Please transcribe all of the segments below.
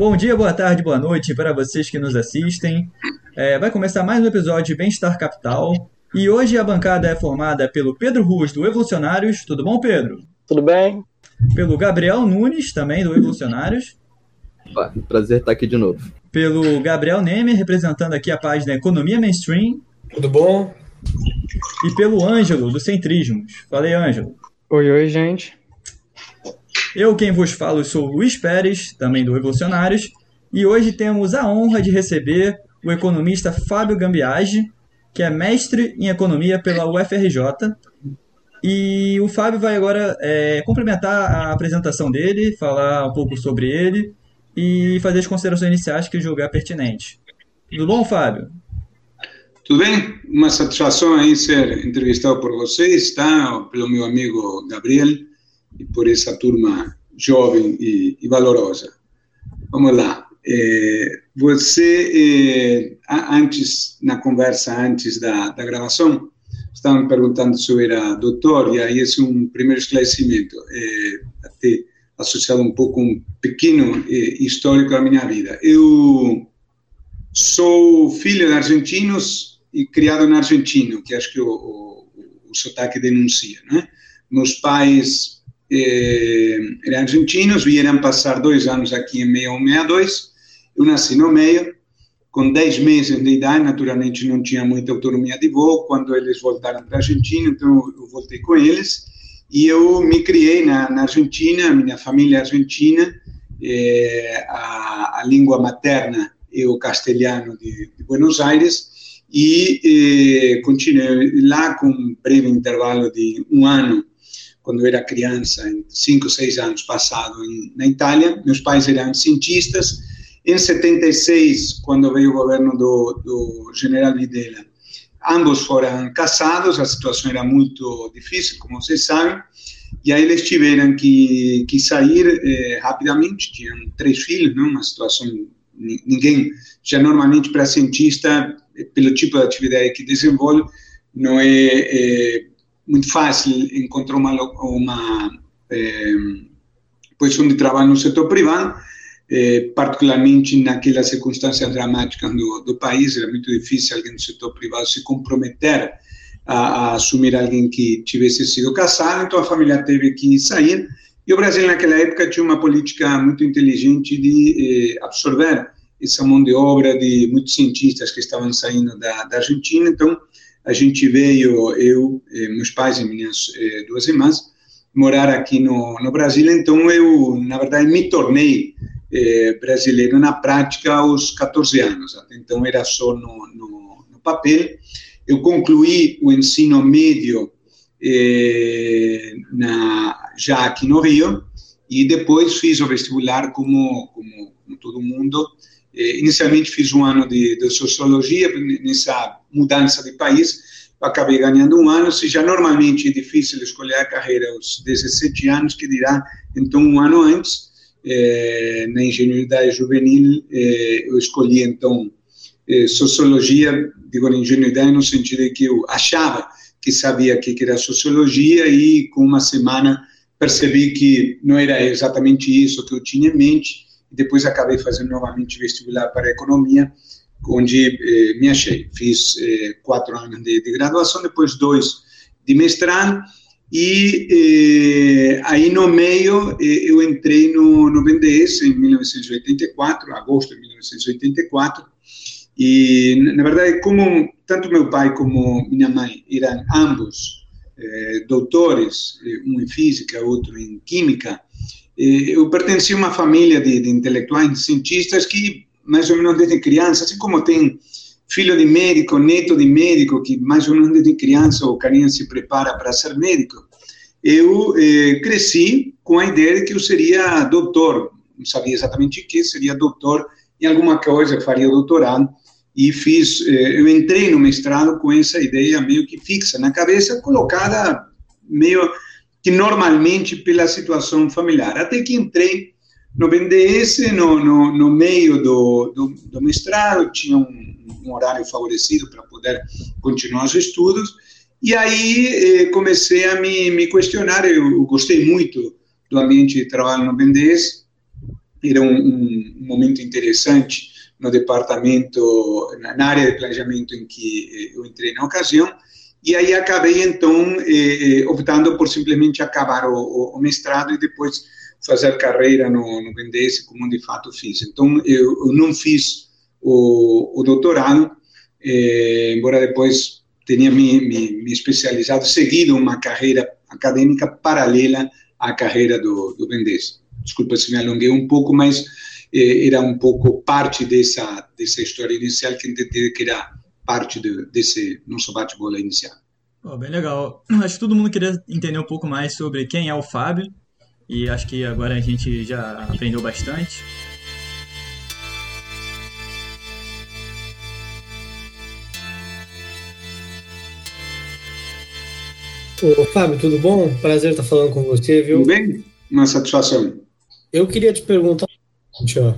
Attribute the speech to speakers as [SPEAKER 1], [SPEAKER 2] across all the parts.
[SPEAKER 1] Bom dia, boa tarde, boa noite para vocês que nos assistem. É, vai começar mais um episódio de Bem-Estar Capital. E hoje a bancada é formada pelo Pedro Ruas, do Evolucionários. Tudo bom, Pedro?
[SPEAKER 2] Tudo bem.
[SPEAKER 1] Pelo Gabriel Nunes, também do Evolucionários.
[SPEAKER 3] Prazer estar aqui de novo.
[SPEAKER 1] Pelo Gabriel Neme, representando aqui a página Economia Mainstream.
[SPEAKER 4] Tudo bom?
[SPEAKER 1] E pelo Ângelo, do Centrismos. Falei, Ângelo.
[SPEAKER 5] Oi, oi, gente.
[SPEAKER 1] Eu, quem vos falo, sou Luiz Pérez, também do Revolucionários, e hoje temos a honra de receber o economista Fábio Gambiage, que é mestre em economia pela UFRJ. E o Fábio vai agora é, complementar a apresentação dele, falar um pouco sobre ele e fazer as considerações iniciais que julgar pertinente. Tudo bom, Fábio?
[SPEAKER 4] Tudo bem? Uma satisfação aí ser entrevistado por vocês, tá? Pelo meu amigo Gabriel e por essa turma jovem e, e valorosa. Vamos lá. É, você, é, antes, na conversa antes da, da gravação, estava me perguntando se eu era doutor, e aí esse é um primeiro esclarecimento, é, até associado um pouco um pequeno é, histórico da minha vida. Eu sou filho de argentinos e criado na Argentina, que acho que o, o, o sotaque denuncia, né? Meus pais eh, argentinos, vieram passar dois anos aqui em 6162. Eu nasci no meio, com 10 meses de idade, naturalmente não tinha muita autonomia de voo. Quando eles voltaram para a Argentina, então eu voltei com eles. E eu me criei na, na Argentina, minha família é argentina, eh, a, a, língua materna é o castelhano de, de Buenos Aires, e eh, continuei lá com um breve intervalo de um ano quando eu era criança, em 5, 6 anos passado em, na Itália. Meus pais eram cientistas. Em 76, quando veio o governo do, do general Videla, ambos foram casados, a situação era muito difícil, como vocês sabem, e aí eles tiveram que, que sair eh, rapidamente, tinham três filhos, não? uma situação, ninguém, já normalmente para cientista, pelo tipo de atividade que desenvolve, não é, é muito fácil encontrar uma, uma é, posição de trabalho no setor privado, é, particularmente naquelas circunstâncias dramáticas do, do, país, era muito difícil alguém do setor privado se comprometer a, a, assumir alguém que tivesse sido casado, então a família teve que sair, e o Brasil naquela época tinha uma política muito inteligente de eh, absorver essa mão de obra de muitos cientistas que estavam saindo da, da Argentina, então a gente veio, eu, eh, meus pais e minhas eh, duas irmãs, morar aqui no, no Brasil. Então, eu, na verdade, me tornei eh, brasileiro na prática aos 14 anos. Até então, era só no, no, no papel. Eu concluí o ensino médio na, já aqui no Rio e depois fiz o vestibular como, como, como todo mundo inicialmente fiz um ano de, de, sociologia, nessa mudança de país, acabei ganhando um ano, se já normalmente é difícil escolher a carreira aos 17 anos, que dirá, então um ano antes, eh, na ingenuidade juvenil, eh, eu escolhi então sociologia, digo na ingenuidade no sentido de que eu achava que sabia que era sociologia e com uma semana percebi que não era exatamente isso que eu tinha em mente, e depois acabei fazendo novamente vestibular para economia, onde eh, me achei. Fiz eh, quatro anos de, de, graduação, depois dois de mestrado, e eh, aí no meio eh, eu entrei no, no BNDES em 1984, agosto de 1984, e na verdade, como tanto meu pai como minha mãe eram ambos eh, doutores, eh, um em física, outro em química, eu pertenci a uma família de, de intelectuais cientistas que, mais ou menos desde criança, assim como tem filho de médico, neto de médico, que mais ou menos desde criança o carinha se prepara para ser médico, eu eh, cresci com a ideia de que eu seria doutor, não sabia exatamente o que, seria doutor em alguma coisa faria doutorado e fiz, eu entrei no mestrado com essa ideia meio que fixa na cabeça, colocada meio que normalmente pela situação familiar. Até que entrei no BNDES, no, no, no meio do, do, do, mestrado, tinha um, um horário favorecido para poder continuar os estudos, e aí eh, comecei a me, me questionar, eu, eu, gostei muito do ambiente de trabalho no BNDES, era um, um, momento interessante no departamento, na área de planejamento em que eh, eu entrei na ocasião, e aí acabei, então, eh, optando por simplesmente acabar o, o, o mestrado e depois fazer carreira no, no BNDES, como de fato fiz. Então, eu, eu não fiz o, o doutorado, eh, embora depois tenha me, me, me, especializado, seguido uma carreira acadêmica paralela à carreira do, do BNDES. Desculpa se me alonguei um pouco, mas eh, era um pouco parte dessa, dessa história inicial que entendi que era parte de, desse nosso bate-bola inicial.
[SPEAKER 1] Oh, bem legal. Acho que todo mundo queria entender um pouco mais sobre quem é o Fábio e acho que agora a gente já aprendeu bastante.
[SPEAKER 2] Ô, Fábio, tudo bom? Prazer estar falando com você, viu?
[SPEAKER 4] Tudo bem? Uma satisfação.
[SPEAKER 2] Eu queria te perguntar, ó,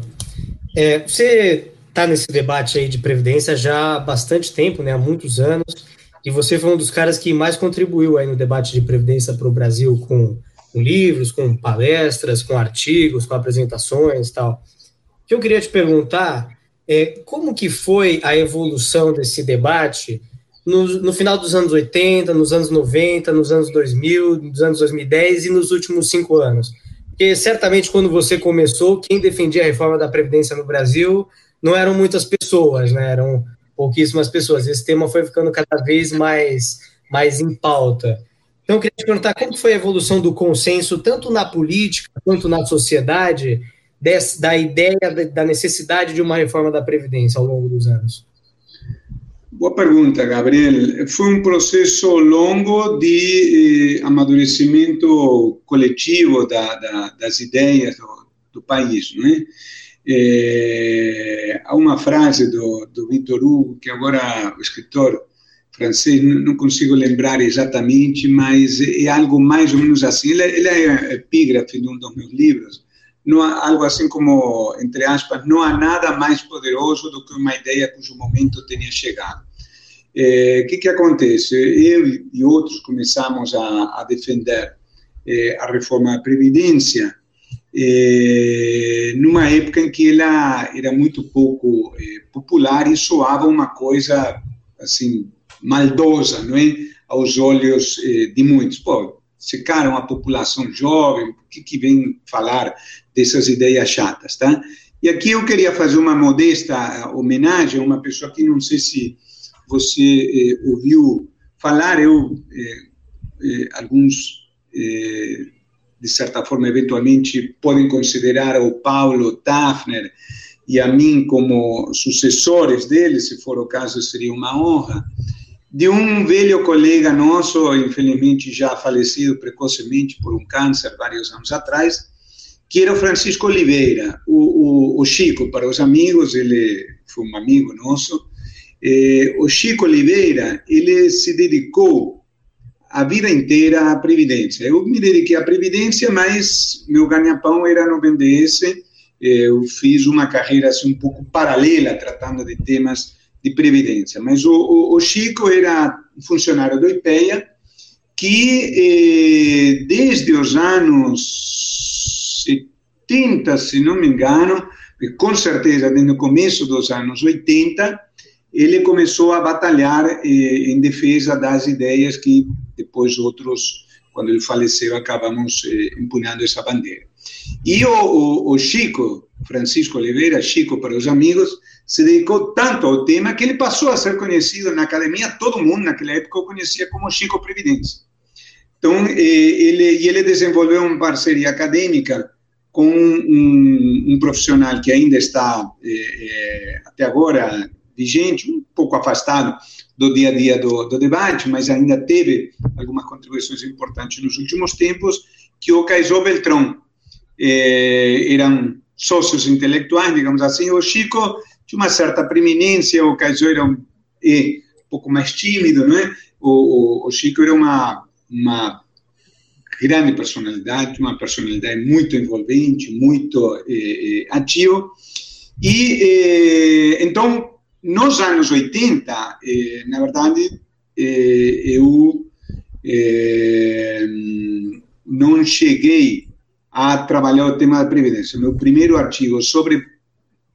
[SPEAKER 2] é, você está nesse debate aí de previdência já há bastante tempo, né, há muitos anos, e você foi um dos caras que mais contribuiu aí no debate de previdência para o Brasil com com livros, com palestras, com artigos, com apresentações e tal. O que eu queria te perguntar é como que foi a evolução desse debate no, no, final dos anos 80, nos anos 90, nos anos 2000, nos anos 2010 e nos últimos cinco anos? Porque certamente quando você começou, quem defendia a reforma da Previdência no Brasil não eram muitas pessoas, né? eram pouquíssimas pessoas. Esse tema foi ficando cada vez mais, mais em pauta. Então, eu queria te perguntar como foi a evolução do consenso, tanto na política quanto na sociedade, dessa, da ideia da necessidade de uma reforma da Previdência ao longo dos anos?
[SPEAKER 4] Boa pergunta, Gabriel. Foi um processo longo de eh, amadurecimento coletivo da, da, das ideias do, do país, não é? É, há uma frase do, do Victor Hugo, que agora o escritor francês, não consigo lembrar exatamente, mas é algo mais ou menos assim. Ele, ele é epígrafe de um dos meus livros. Não há, algo assim como, entre aspas, não há nada mais poderoso do que uma ideia cujo momento tenha chegado. O é, que, que acontece? Eu e outros começamos a, a defender é, a reforma da Previdência é, numa época em que ela era muito pouco é, popular e soava uma coisa assim maldosa, não é? Aos olhos eh, de muitos. Pô, esse cara é uma população jovem, por que, que vem falar dessas ideias chatas, tá? E aqui eu queria fazer uma modesta homenagem a uma pessoa que não sei se você ouviu falar, eu, alguns, de certa forma, eventualmente podem considerar o Paulo Tafner e a mim como sucessores dele, se for o caso, seria uma honra de um velho colega nosso, infelizmente já falecido precocemente por um câncer vários anos atrás, que era o Francisco Oliveira, o, o, o Chico, para os amigos, ele foi um amigo nosso. Eh, o Chico Oliveira, ele se dedicou a vida inteira à Previdência. Eu me dediquei à Previdência, mas meu ganha-pão era no BNDES. Eu fiz uma carreira assim, um pouco paralela, tratando de temas de previdência. Mas o, o, o Chico era funcionário do IPEA, que eh, desde os anos 70, se não me engano, com certeza desde o começo dos anos 80, ele começou a batalhar eh, em defesa das ideias que depois outros, quando ele faleceu, acabamos eh, empunhando essa bandeira. E o, o, o Chico, Francisco Oliveira, Chico para os amigos, se dedicou tanto ao tema que ele passou a ser conhecido na academia, todo mundo naquela época o conhecia como Chico Previdência. Então, eh, ele, ele desenvolveu uma parceria acadêmica com um, um profissional que ainda está, é, até agora, vigente, um pouco afastado do dia a dia do, do, debate, mas ainda teve algumas contribuições importantes nos últimos tempos, que o Caizó Beltrão. É, eram sócios intelectuais, digamos assim. O Chico tinha uma certa preeminência, o Caio era um, é, um pouco mais tímido, não é? O, o, o Chico era uma, uma grande personalidade, uma personalidade muito envolvente, muito eh, eh ativo. E, eh, então, nos anos 80, eh, na verdade, eh, eu eh, não cheguei a trabalhar o tema da Previdência. Meu primeiro artigo sobre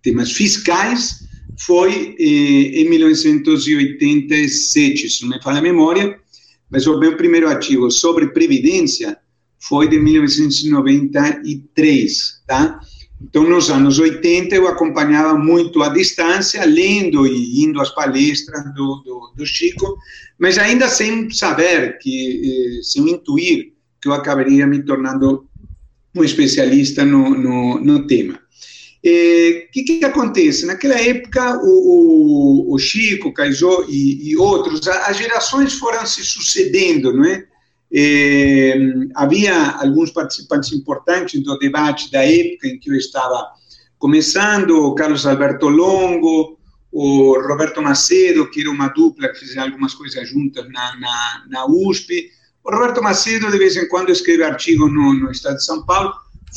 [SPEAKER 4] temas fiscais foi em 1987, se não me falha a memória, mas o meu primeiro artigo sobre Previdência foi de 1993, tá? Então, nos anos 80, eu acompanhava muito à distância, lendo e indo às palestras do, do, do Chico, mas ainda sem saber, que, eh, sem intuir que eu acabaria me tornando um especialista no, no, no tema. O eh, que, que acontece? Naquela época, o, o, o Chico, Caizó e, e, outros, as gerações foram se sucedendo, não é? Eh, havia alguns participantes importantes do debate da época em que eu estava começando, o Carlos Alberto Longo, o Roberto Macedo, que era uma dupla que fazia algumas coisas juntas na, na, na USP. O Roberto Macedo, de vez em quando, escreve artigos no, no Estado de São Paulo,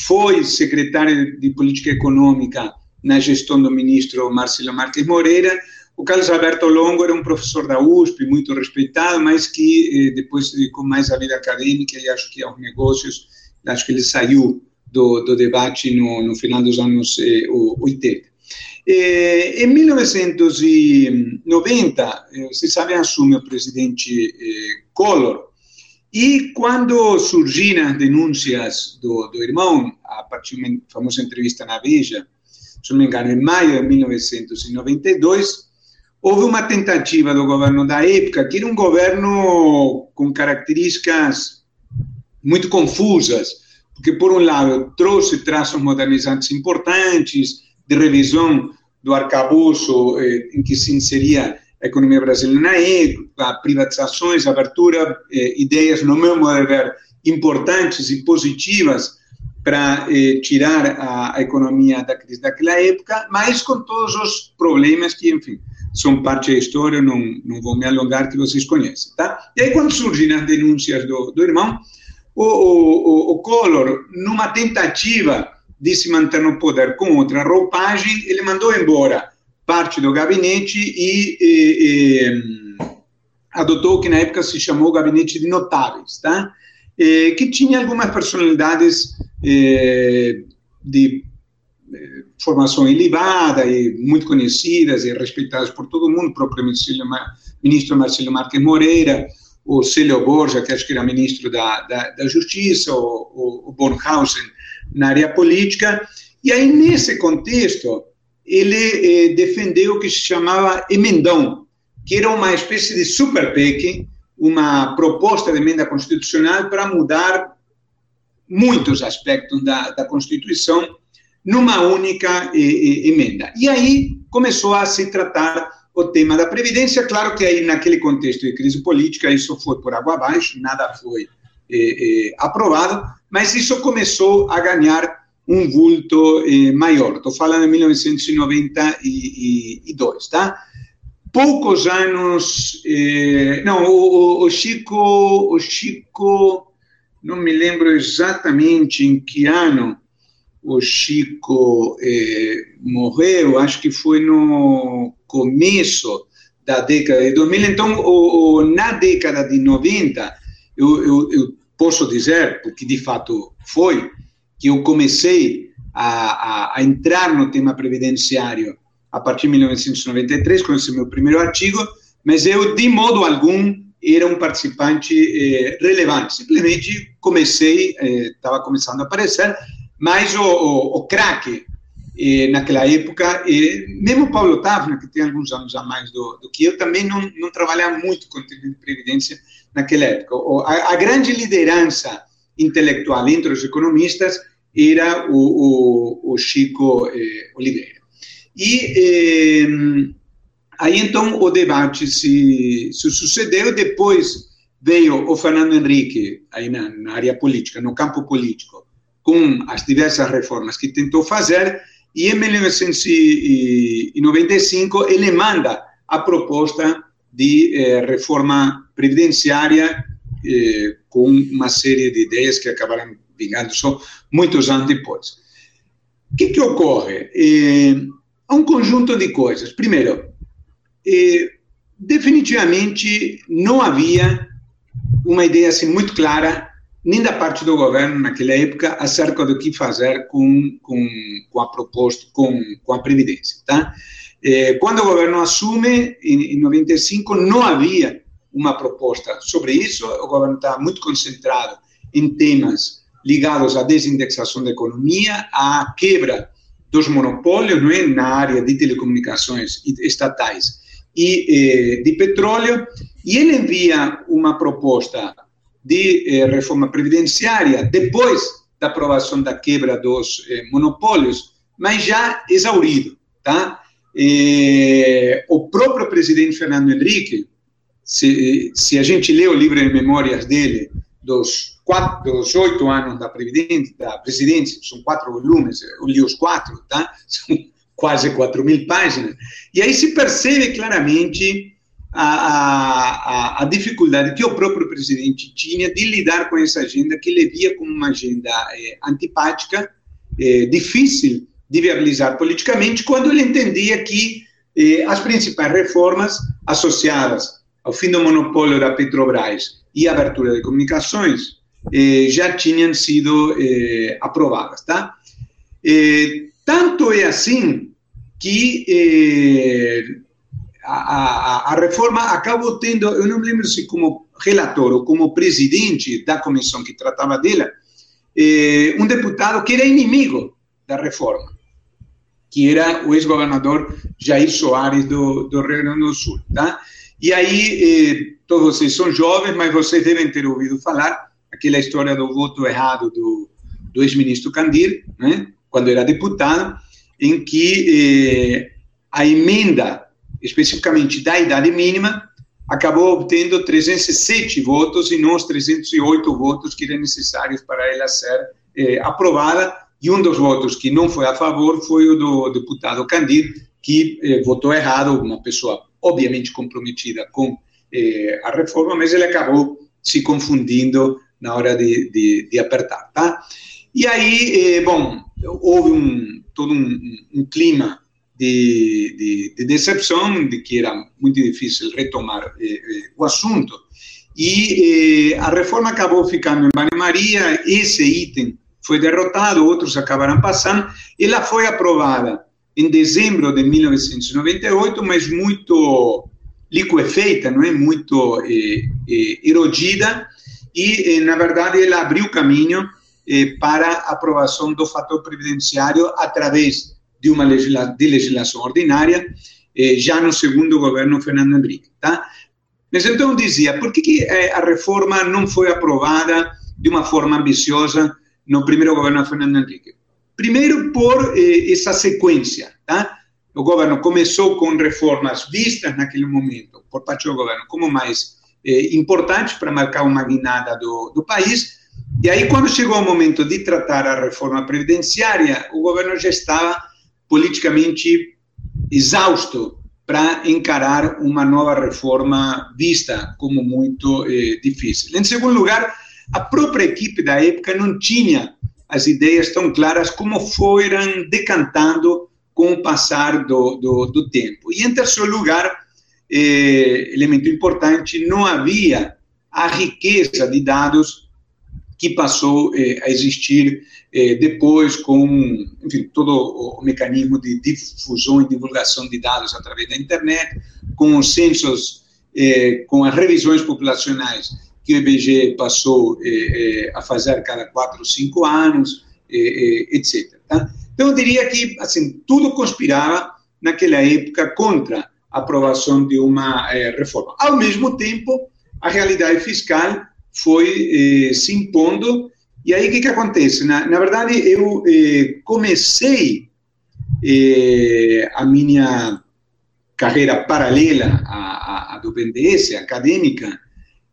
[SPEAKER 4] foi secretário de Política Econômica na gestão do ministro Marcelo Marques Moreira, o Carlos Alberto Longo era um professor da USP, muito respeitado, mas que eh, depois dedicou mais à vida acadêmica e acho que aos negócios, acho que ele saiu do, do debate no, no, final dos anos eh, 80. Eh, em 1990, eh, você sabe, assume o presidente eh, Collor, e quando surgiram as denúncias do, do irmão, a partir de uma famosa entrevista na Veja, se não me engano, em maio de 1992, houve uma tentativa do governo da época, que era um governo com características muito confusas, porque, por um lado, trouxe traços modernizantes importantes, de revisão do arcabouço eh, em que se inseria a economia brasileira na época, privatizações, abertura, eh, ideias, no meu modo de ver, importantes e positivas para eh, tirar a, a, economia da crise daquela época, mas com todos os problemas que, enfim, são parte da história, não, não vou me alongar, que vocês conhecem, tá? E aí, quando surgiram as denúncias do, do irmão, o, o, o Collor, numa tentativa de se manter no poder com outra roupagem, ele mandou embora parte do gabinete e, e, e adotou o que na época se chamou gabinete de notáveis, tá? E, que tinha algumas personalidades eh, de formação elevada e muito conhecidas e respeitadas por todo mundo, o próprio ministro Marcelo Marques Moreira, o Célio Borja, que acho que era ministro da, da, da Justiça, o, o, Bornhausen na área política. E aí, nesse contexto, ele eh, defendeu o que se chamava emendão, que era uma espécie de super PEC, uma proposta de emenda constitucional para mudar muitos aspectos da, da Constituição numa única emenda. E aí começou a se tratar o tema da Previdência. Claro que aí, naquele contexto de crise política, isso foi por água abaixo, nada foi aprovado, mas isso começou a ganhar um vulto maior. Estou falando de 1992, tá? Poucos anos. não, o, o Chico. O Chico. Não me lembro exatamente em que ano o Chico eh, morreu, acho que foi no começo da década de 2000. Então, o, o, na década de 90, eu, eu, eu, posso dizer, porque de fato foi, que eu comecei a, a, a, entrar no tema previdenciário a partir de 1993, com esse meu primeiro artigo, mas eu, de modo algum, era um participante eh, relevante. Simplesmente comecei, estava eh, começando a aparecer, mas o, o, o craque, eh, naquela época, eh, mesmo Paulo Távora, que tem alguns anos a mais do, do que eu, também não, não trabalhava muito com de previdência naquela época. O, a, a, grande liderança intelectual entre os economistas era o, o, o Chico eh, Oliveira. E aí então o debate se, se sucedeu, depois veio o Fernando Henrique, aí na, na área política, no campo político, com as diversas reformas que tentou fazer, e em 1995 ele manda a proposta de eh, reforma previdenciária eh, com uma série de ideias que acabaram vingando só muitos anos depois. O que, que ocorre? Eh, há um conjunto de coisas. Primeiro, eh, definitivamente não havia uma ideia assim muito clara nem da parte do governo naquela época acerca do que fazer com, com, com a proposta, com, com a previdência, tá? Eh, quando o governo assume, em, em 95, não havia uma proposta sobre isso, o governo está muito concentrado em temas ligados à desindexação da economia, à quebra dos monopólios não é, na área de telecomunicações estatais e eh, de petróleo, e ele envia uma proposta de eh, reforma previdenciária depois da aprovação da quebra dos eh, monopólios, mas já exaurido, tá? O próprio presidente Fernando Henrique, se, se a gente lê o livro de memórias dele, dos, quatro, dos oito anos da, da presidência, são quatro volumes, eu li os quatro, tá? São quase quatro mil páginas, e aí se percebe claramente a, a, a, dificuldade que o próprio presidente tinha de lidar com essa agenda que ele via como uma agenda é, antipática, é, difícil de viabilizar politicamente, quando ele entendia que é, as principais reformas associadas ao fim do monopólio da Petrobras e abertura de comunicações já tinham sido aprovadas, tá? tanto é assim que a, a, a, reforma acabou tendo, eu não lembro se como relator ou como presidente da comissão que tratava dela, eh, um deputado que era inimigo da reforma, que era o ex-governador Jair Soares do, do Rio Grande do Sul. Tá? E aí, eh, todos vocês são jovens, mas vocês devem ter ouvido falar aquela história do voto errado do, do ex-ministro Candir, né, quando era deputado, em que eh, a emenda especificamente da idade mínima, acabou obtendo 307 votos e não os 308 votos que eram necessários para ela ser eh, aprovada. E um dos votos que não foi a favor foi o do deputado Candir, que eh, votou errado, uma pessoa obviamente comprometida com eh, a reforma, mas ele acabou se confundindo na hora de, de, de apertar, tá? E aí, bom, houve um, todo um, um clima de, de, de, decepção, de que era muito difícil retomar eh, eh, o assunto. E eh, a reforma acabou ficando em banho-maria, esse item foi derrotado, outros acabaram passando. Ela foi aprovada em dezembro de 1998, mas muito liquefeita, não é muito eh, eh, erodida, e, eh, na verdade, ela abriu caminho para a aprovação do fator previdenciário através de uma legisla de legislação ordinária, eh, já no segundo governo Fernando Henrique. Tá? Mas então dizia, por que, que a reforma não foi aprovada de uma forma ambiciosa no primeiro governo Fernando Henrique? Primeiro, por eh, essa sequência. Tá? O governo começou com reformas vistas naquele momento, por parte do governo, como mais eh, importantes para marcar uma guinada do, do país. E aí, quando chegou o momento de tratar a reforma previdenciária, o governo já estava politicamente exausto para encarar uma nova reforma vista como muito eh, difícil. Em segundo lugar, a própria equipe da época não tinha as ideias tão claras como foram decantando com o passar do, do, do tempo. E em terceiro lugar, eh, elemento importante, não havia a riqueza de dados que passou eh, a existir eh, depois com enfim, todo o, mecanismo de difusão e divulgação de dados através da internet, com os censos, eh, com as revisões populacionais que o IBGE passou a fazer cada quatro, cinco anos, etc. Tá? Então, eu diria que assim, tudo conspirava naquela época contra a aprovação de uma reforma. Ao mesmo tempo, a realidade fiscal foi eh, se impondo. E aí, o que, que acontece? Na, na verdade, eu eh, comecei eh, a minha carreira paralela à, à, do BNDES, acadêmica,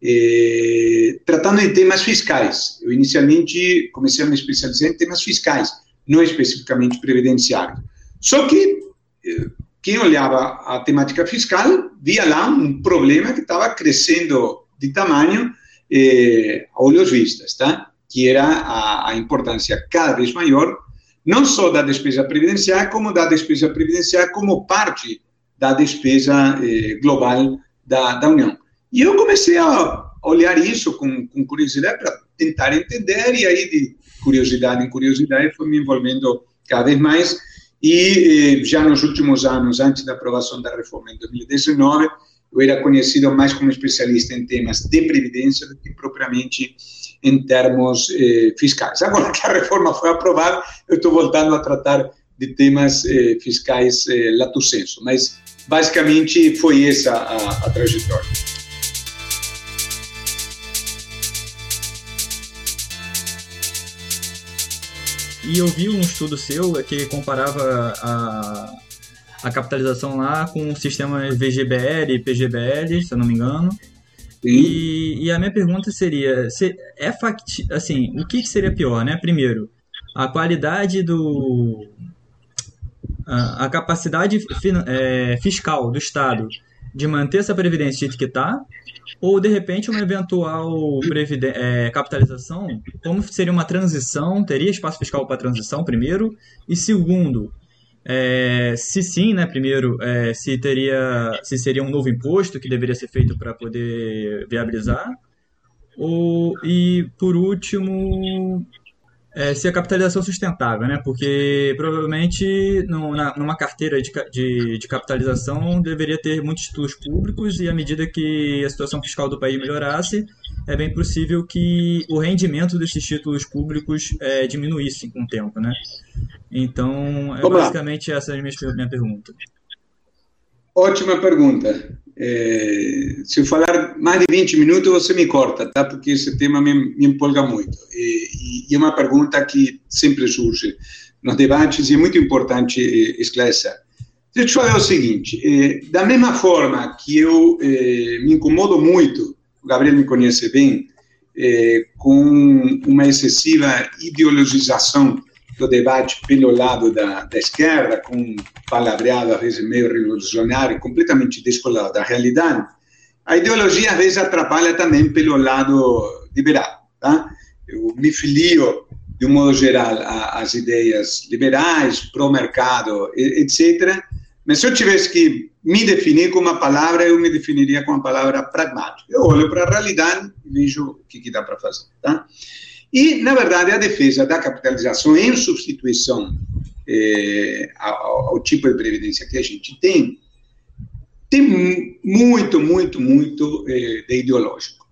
[SPEAKER 4] eh, tratando de temas fiscais. Eu inicialmente comecei a me especializar em temas fiscais, não especificamente previdenciários. Só que eh, quem olhava a temática fiscal via lá um problema que estava crescendo de tamanho eh, a olhos vistas, tá? que era a, a importância cada vez maior, não só da despesa previdenciária, como da despesa previdenciária como parte da despesa eh, global da, da União. E eu comecei a olhar isso com, com curiosidade para tentar entender, e aí de curiosidade em curiosidade fui me envolvendo cada vez mais, e eh, já nos últimos anos, antes da aprovação da reforma em 2019, eu era conhecido mais como especialista em temas de previdência do que propriamente em termos eh, fiscais. Agora que a reforma foi aprovada, eu estou voltando a tratar de temas eh, fiscais eh, lato senso, mas basicamente foi essa a, a trajetória.
[SPEAKER 1] E eu vi um estudo seu que comparava a, a capitalização lá com o sistema VGBL e PGBL, se eu não me engano. E, e, a minha pergunta seria, se é fact, assim, o que, que seria pior, né? Primeiro, a qualidade do a, a capacidade é, fiscal do Estado de manter essa previdência de que está, ou de repente uma eventual é, capitalização, como seria uma transição, teria espaço fiscal para transição, primeiro, e segundo, é, se sim, né, primeiro, é, se teria, se seria um novo imposto que deveria ser feito para poder viabilizar, ou, e por último, é, se a capitalização sustentável, né? Porque provavelmente no, na, numa carteira de, de, de, capitalização deveria ter muitos títulos públicos e à medida que a situação fiscal do país melhorasse, é bem possível que o rendimento desses títulos públicos é, diminuísse com o tempo, né? Então, é Vamos basicamente lá. essa é a minha, minha pergunta.
[SPEAKER 4] Ótima pergunta. É, se eu falar mais de 20 minutos, você me corta, tá? Porque esse tema me, me empolga muito. E, e, é uma pergunta que sempre surge nos debates e é muito importante é, esclarecer. Deixa eu falar o seguinte: é, da mesma forma que eu é, me incomodo muito, o Gabriel me conhece bem, é, com uma excessiva ideologização do debate pelo lado da, da esquerda, com palavreado às vezes meio revolucionário, completamente descolado da realidade, a ideologia às vezes atrapalha também pelo lado liberal. Tá? Eu me filio, de um modo geral, às ideias liberais, pró-mercado, etc., mas se eu tivesse que me definir com uma palavra, eu me definiria com a palavra pragmático. Eu olho para a realidade e vejo o que, que dá para fazer. Tá? E, na verdade, a defesa da capitalização em substituição é, ao, ao, tipo de previdência que a gente tem, tem muito, muito, muito é, de ideológico.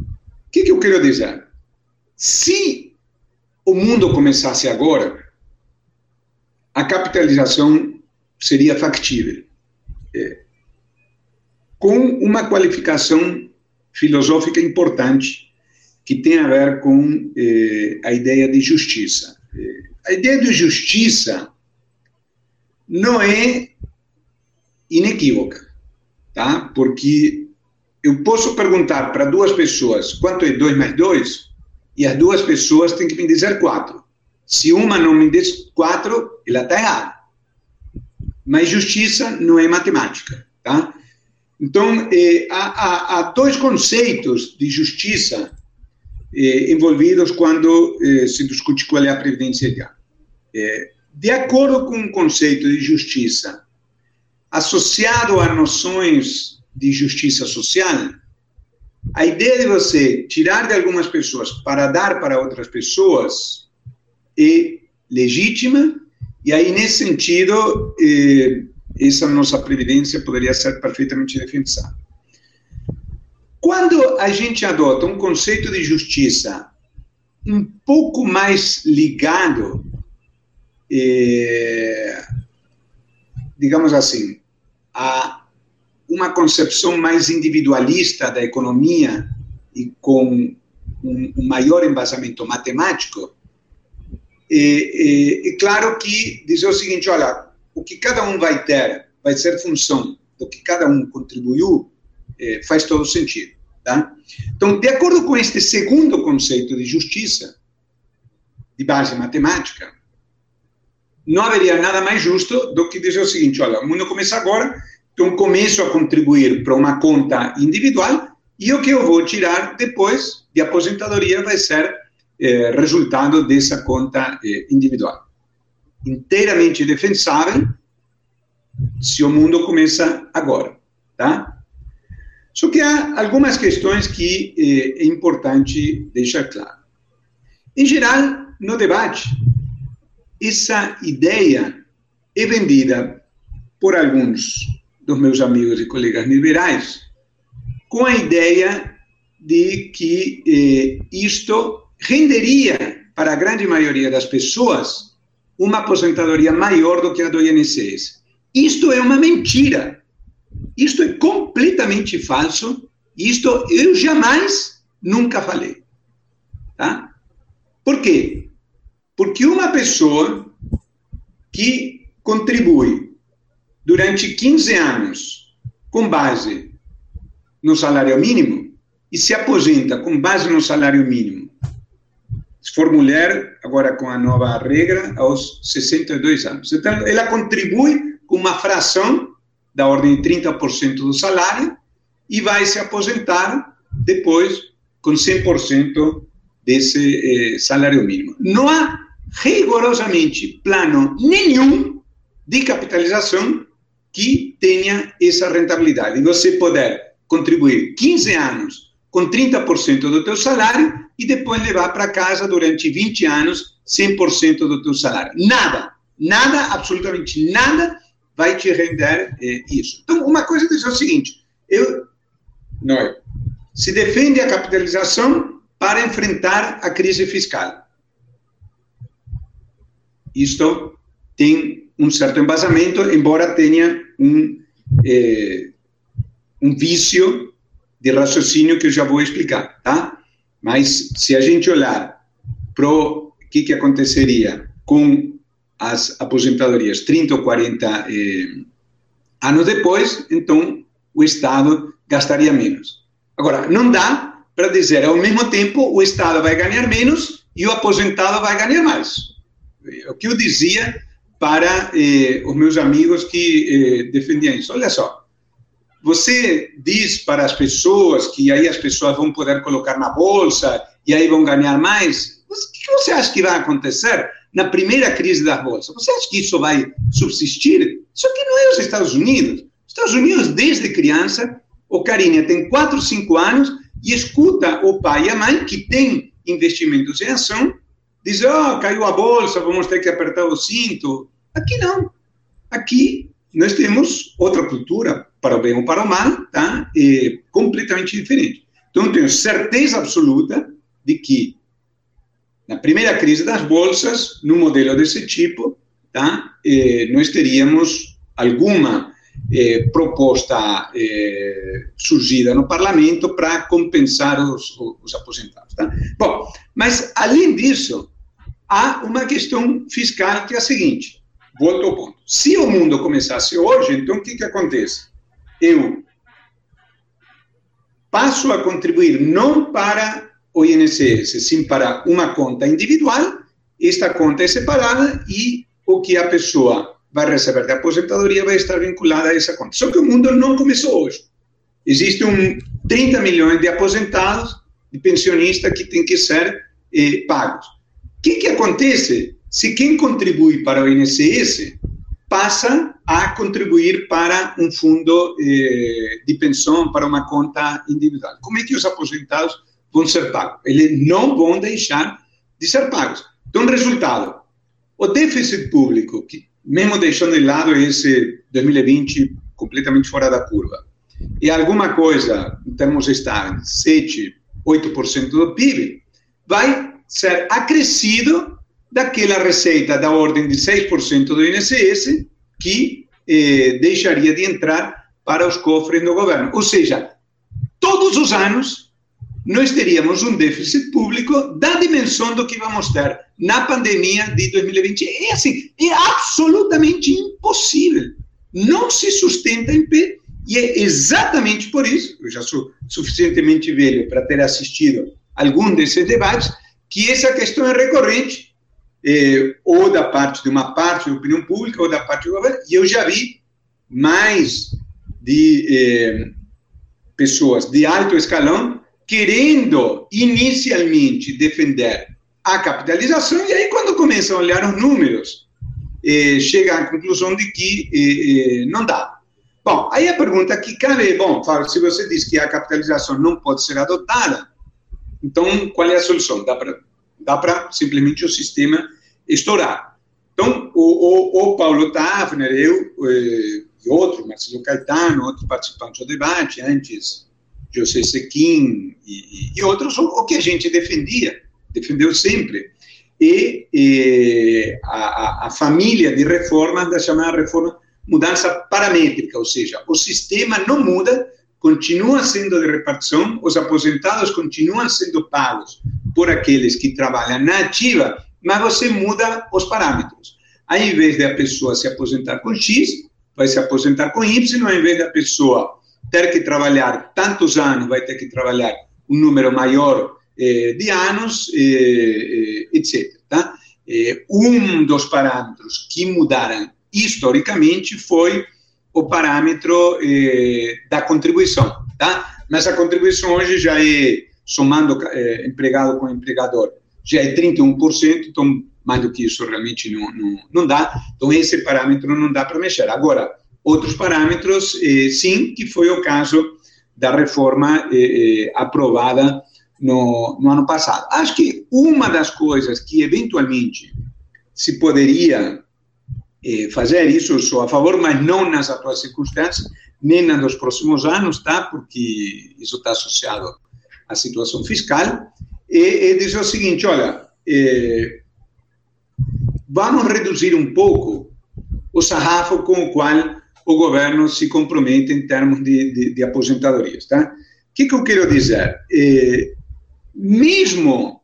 [SPEAKER 4] O que, que eu quero dizer? Se o mundo começasse agora, a capitalização seria factível. É, com uma qualificação filosófica importante que tem a ver com eh, a ideia de justiça. Eh, a ideia de justiça não é inequívoca, tá? Porque eu posso perguntar para duas pessoas quanto é 2 mais 2 e as duas pessoas têm que me dizer 4. Se uma não me diz 4, ela está errada. Mas justiça não é matemática, tá? Então, eh, há, há, há dois conceitos de justiça eh, envolvidos quando eh, se discute qual é a previdência ideal. Eh, de acordo com o conceito de justiça associado a noções de justiça social, a ideia de você tirar de algumas pessoas para dar para outras pessoas é legítima, e aí, nesse sentido, eh, essa nossa previdência poderia ser perfeitamente defensável. Quando a gente adota um conceito de justiça um pouco mais ligado, eh, digamos assim, a uma concepção mais individualista da economia e com um, um maior embasamento matemático, é, é, é, claro que dizer o seguinte, olha, o que cada um vai ter vai ser função do que cada um contribuiu é, faz todo sentido. Tá? Então, de acordo com este segundo conceito de justiça, de base matemática, não haveria nada mais justo do que dizer o seguinte: olha, o mundo começa agora, então começo a contribuir para uma conta individual e o que eu vou tirar depois de aposentadoria vai ser eh, resultado dessa conta eh, individual. Inteiramente defensável se o mundo começa agora, tá? Só que há algumas questões que eh, é importante deixar claro. Em geral, no debate, essa ideia é vendida por alguns dos meus amigos e colegas liberais com a ideia de que eh, isto renderia para a grande maioria das pessoas uma aposentadoria maior do que a do INSS. Isto é uma mentira. Isto é completamente falso. Isto eu jamais, nunca falei. Tá? Por quê? Porque uma pessoa que contribui durante 15 anos com base no salário mínimo e se aposenta com base no salário mínimo, se for mulher, agora com a nova regra, aos 62 anos. Então, ela contribui com uma fração da ordem de 30% do salário e vai se aposentar depois com 100% desse eh, salário mínimo. Não há rigorosamente plano nenhum de capitalização que tenha essa rentabilidade. Você poder contribuir 15 anos com 30% do teu salário e depois levar para casa durante 20 anos 100% do teu salário. Nada, nada, absolutamente nada vai te render eh, isso. Então, uma coisa é o seguinte, eu, não, se defende a capitalização para enfrentar a crise fiscal. Isto tem um certo embasamento, embora tenha um, eh, um vício de raciocínio que eu já vou explicar, tá? Mas se a gente olhar para o que, que aconteceria com as aposentadorias 30 ou 40 eh, anos depois, então o Estado gastaria menos. Agora, não dá para dizer ao mesmo tempo o Estado vai ganhar menos e o aposentado vai ganhar mais. O que eu dizia para eh, os meus amigos que eh, defendiam isso. Olha só, você diz para as pessoas que aí as pessoas vão poder colocar na bolsa e aí vão ganhar mais. O que você acha que vai acontecer na primeira crise da bolsa? Você acha que isso vai subsistir? Isso aqui não é os Estados Unidos. Os Estados Unidos, desde criança, o Carinha tem 4, 5 anos e escuta o pai e a mãe que tem investimentos em ação, diz, oh, caiu a bolsa, vamos ter que apertar o cinto. Aqui não. Aqui nós temos outra cultura, para o bem ou para o mal, tá? É completamente diferente. Então, tenho certeza absoluta de que na primeira crise das bolsas, num modelo desse tipo, tá? Eh, nós teríamos alguma eh, proposta eh, surgida no parlamento para compensar os, os aposentados. Tá? Bom, mas além disso, há uma questão fiscal que é a seguinte: volto ao ponto. Se o mundo começasse hoje, então o que, que acontece? Eu passo a contribuir não para o INSS, sim para uma conta individual. Esta conta é separada e o que a pessoa vai receber de aposentadoria vai estar vinculada a essa conta. Só que o mundo não começou hoje. Existe um 30 milhões de aposentados, de pensionistas que têm que ser eh, pagos. O que, que acontece se quem contribui para o INSS passa a contribuir para um fundo eh, de pensão, para uma conta individual. Como é que os aposentados vão ser pagos? Eles não vão deixar de ser pagos. Então, resultado, o déficit público, que mesmo deixando de lado esse 2020 completamente fora da curva, e alguma coisa, em termos estar 7, 8% do PIB, vai ser acrescido daquela receita da ordem de 6% do INSS que eh, deixaria de entrar para os cofres do governo. Ou seja, todos os anos nós teríamos um déficit público da dimensão do que vamos ter na pandemia de 2020. É assim, é absolutamente impossível. Não se sustenta em pé E é exatamente por isso, eu já sou suficientemente velho para ter assistido algum desses debates, que essa questão é recorrente, eh, ou da parte de uma parte da opinião pública, ou da parte do governo, e eu já vi mais de eh, pessoas de alto escalão querendo inicialmente defender a capitalização, e aí, quando começam a olhar os números, eh, chega à conclusão de que eh, eh, não dá. Bom, aí a pergunta que cabe, bom, se você diz que a capitalização não pode ser adotada, então qual é a solução? Dá para dá simplesmente o sistema estourar. Então, o, o, o Paulo Tafner, eu eh, e outros, Marcelo Caetano, outros participantes do debate, antes José Sequim e, e, outros, o, que a gente defendia defendeu sempre. E, e a, a, família de reforma da chamada reforma mudança paramétrica, ou seja, o sistema não muda, continua sendo de repartição, os aposentados continuam sendo pagos por aqueles que trabalham na ativa, mas você muda os parâmetros. Ao invés de a pessoa se aposentar com X, vai se aposentar com Y, ao invés da pessoa ter que trabalhar tantos anos, vai ter que trabalhar um número maior eh, de anos, eh, eh, etc. Tá? um dos parâmetros que mudaram historicamente foi o parâmetro da contribuição. Tá? Mas a contribuição hoje já é, somando empregado com empregador, já é 31%, então mais do que isso realmente não, não, não dá. Então, esse parâmetro não dá para mexer. Agora, outros parâmetros, sim, que foi o caso da reforma aprovada no, no ano passado. Acho que uma das coisas que eventualmente se poderia eh, fazer, isso sou a favor, mas não nas atuais circunstâncias, nem nas dos próximos anos, tá? porque isso está associado à situação fiscal, é, é dizer o seguinte, olha, eh, vamos reduzir um pouco o sarrafo com o qual o governo se compromete em termos de, de, de aposentadorias. Tá? O que, que eu quero dizer? Eh, mesmo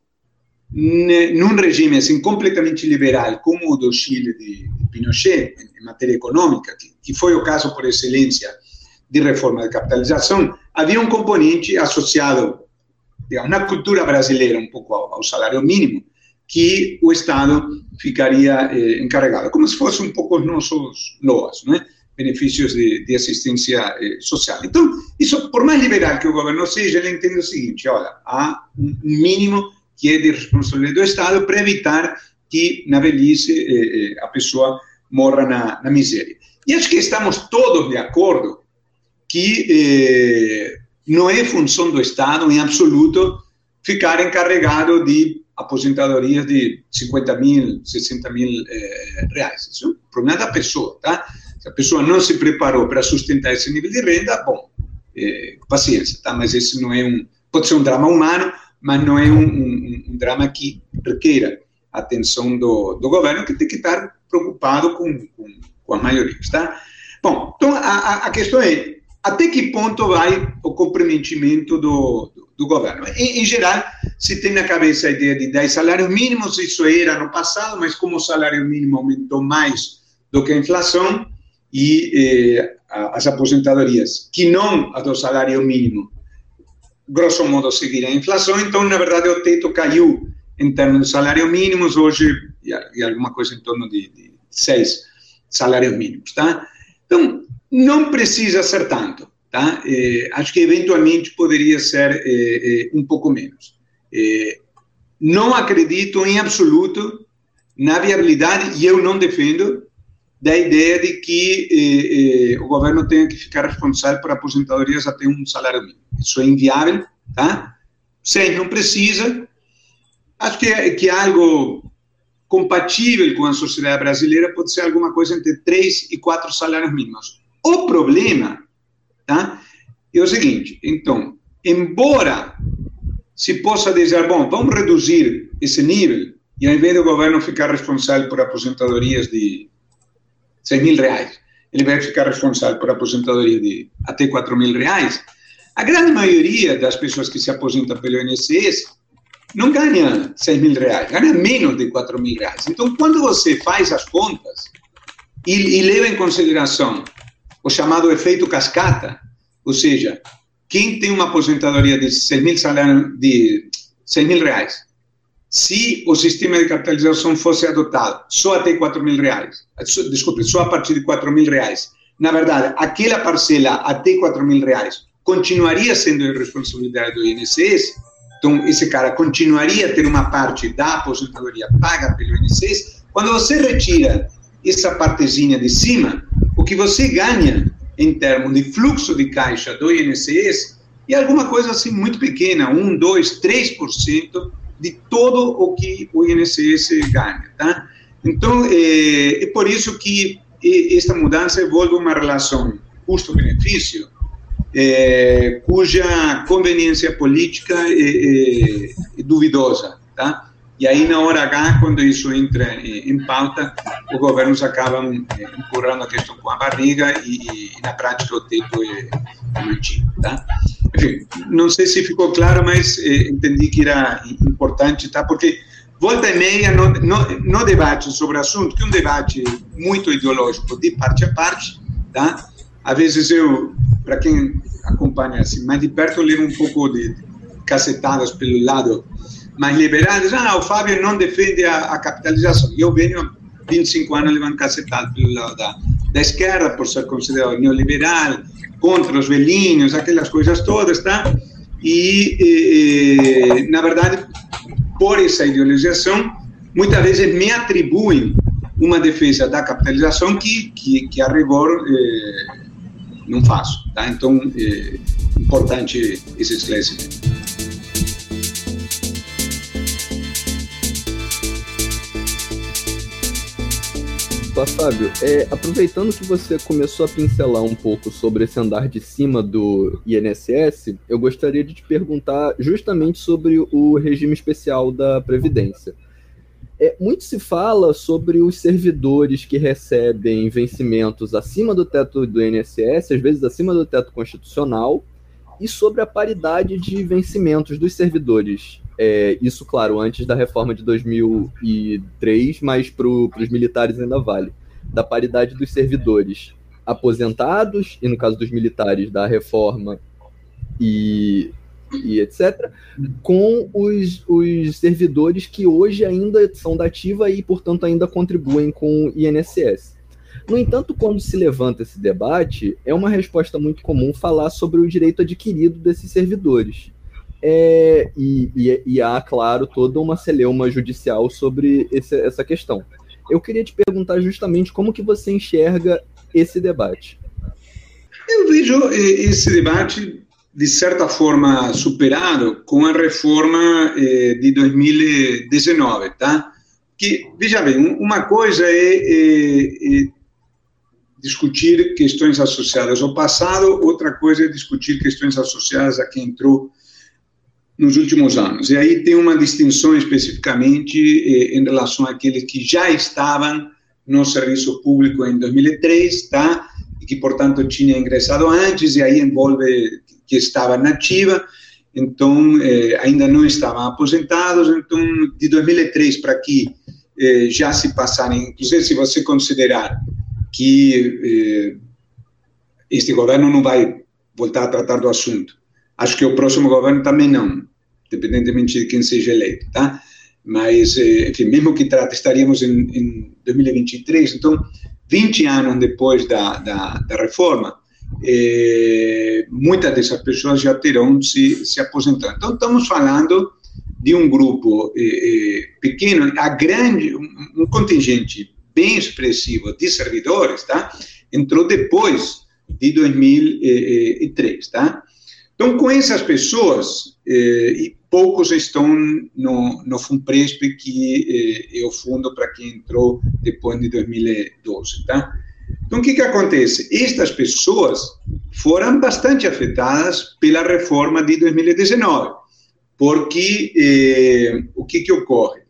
[SPEAKER 4] num regime assim completamente liberal como o do Chile de, Pinochet em matéria econômica, que, que foi o caso por excelência de reforma de capitalização, havia um componente associado digamos, na cultura brasileira um pouco ao, ao salário mínimo, que o Estado ficaria eh, encarregado, como se fosse um pouco os nossos LOAS, né? Benefícios de, de assistência eh, social. Então, isso, por mais liberal que o governo seja, ele entende o seguinte: olha, há um mínimo que é de responsabilidade do Estado para evitar que na velhice eh, eh, a pessoa morra na, na, miséria. E acho que estamos todos de acordo que eh, não é função do Estado, em absoluto, ficar encarregado de aposentadorias de 50 mil, 60 mil eh, reais. Isso é um problema da pessoa, tá? Se a pessoa não se preparou para sustentar esse nível de renda, bom, é, paciência, tá? Mas esse não é um. Pode ser um drama humano, mas não é um, um, um drama que requeira atenção do, do governo, que tem que estar preocupado com, com, com a maioria, tá? Bom, então a, a questão é até que ponto vai o comprometimento do, do, do governo? Em, em, geral, se tem na cabeça a ideia de 10 salários mínimos, isso era no passado, mas como o salário mínimo aumentou mais do que a inflação, e eh, as aposentadorias, que não a do salário mínimo, grosso modo seguir a inflação, então, na verdade, o teto caiu em termos de salário mínimos, hoje, e alguma coisa em torno de, de seis salários mínimos, tá? Então, não precisa ser tanto, tá? Eh, acho que, eventualmente, poderia ser eh, eh um pouco menos. Eh, não acredito em absoluto na viabilidade, e eu não defendo, da ideia de que eh, eh, o governo tenha que ficar responsável por aposentadorias até um salário mínimo. Isso é inviável, tá? Sim, não precisa. Acho que, que algo compatível com a sociedade brasileira pode ser alguma coisa entre três e quatro salários mínimos. O problema, tá? É o seguinte, então, embora se possa dizer, bom, vamos reduzir esse nível, e ao invés do governo ficar responsável por aposentadorias de 6 mil reais. Ele vai ficar responsável por aposentadoria de até 4 mil reais. A grande maioria das pessoas que se aposentam pelo INSS não ganha 6 mil reais, ganha menos de 4 mil reais. Então, quando você faz as contas e, e leva em consideração o chamado efeito cascata, ou seja, quem tem uma aposentadoria de 6 mil salários de 6 mil reais, se o sistema de capitalização fosse adotado só até 4 mil reais, desculpe, só a partir de 4 mil reais, na verdade, aquela parcela até 4 mil reais continuaria sendo de responsabilidade do INSS, então esse cara continuaria a ter uma parte da aposentadoria paga pelo INSS. Quando você retira essa partezinha de cima, o que você ganha em termos de fluxo de caixa do INSS é alguma coisa assim muito pequena, 1, 2, 3% de todo o que o INSS ganha, tá? Então, é, é por isso que esta mudança envolve uma relação custo-benefício, é, cuja conveniência política é, é, é, duvidosa, tá? E aí, na hora H, quando isso entra em pauta, os governos acabam é, empurrando a questão com a barriga e, e na prática, o teto é mantido, tá? Enfim, não sei se ficou claro, mas é, entendi que era importante, tá? Porque volta e meia, no, no, no debate sobre o assunto, que é um debate muito ideológico, de parte a parte, tá? Às vezes eu, para quem acompanha assim, mais de perto, eu levo um pouco de cacetadas pelo lado mais liberal, diz, ah, o Fábio não defende a, a capitalização. E eu venho há 25 anos levando cacetadas pelo lado da, da esquerda, por ser considerado neoliberal, contra os velhinhos, aquelas coisas todas, tá? E, e, na verdade, por essa ideologização, muitas vezes me atribuem uma defesa da capitalização que, que, que a rigor eh, não faço. Tá? Então, é importante esse esclarecimento.
[SPEAKER 3] Tá, Fábio, é, aproveitando que você começou a pincelar um pouco sobre esse andar de cima do INSS, eu gostaria de te perguntar justamente sobre o regime especial da Previdência. É, muito se fala sobre os servidores que recebem vencimentos acima do teto do INSS, às vezes acima do teto constitucional, e sobre a paridade de vencimentos dos servidores é, isso, claro, antes da reforma de 2003, mas para os militares ainda vale. Da paridade dos servidores aposentados, e no caso dos militares, da reforma e, e etc., com os, os servidores que hoje ainda são da ativa e, portanto, ainda contribuem com o INSS. No entanto, quando se levanta esse debate, é uma resposta muito comum falar sobre o direito adquirido desses servidores. É, e, e, e, há, claro, toda uma celeuma judicial sobre esse, essa questão. Eu queria te perguntar justamente como que você enxerga esse debate.
[SPEAKER 4] Eu vejo eh, esse debate, de certa forma, superado com a reforma eh, de 2019, tá? Que, veja bem, uma coisa é, é, é discutir questões associadas ao passado, outra coisa é discutir questões associadas a quem entrou nos últimos anos. E aí tem uma distinção especificamente eh, em relação àqueles que já estavam no serviço público em 2003, tá? E que, portanto, tinham ingressado antes, e aí envolve que estava nativa, então eh, ainda não estavam aposentados. Então, de 2003 para aqui, eh, já se passaram, inclusive se você considerar que eh, este governo não vai voltar a tratar do assunto, acho que o próximo governo também não independentemente de quem seja eleito, tá? Mas, eh, enfim, mesmo que trate, estaríamos em, em 2023, então, 20 anos depois da, da, da reforma, eh, muitas dessas pessoas já terão se, se aposentado. Então, estamos falando de um grupo eh, pequeno, a grande, um contingente bem expressivo de servidores, tá? Entrou depois de 2003, tá? Então, com essas pessoas, eh, poucos estão no, no FUNPRESP, que eh, é o fundo para quem entrou depois de 2012, tá? Então, o que, que acontece? Estas pessoas foram bastante afetadas pela reforma de 2019, porque eh, o que, que ocorre?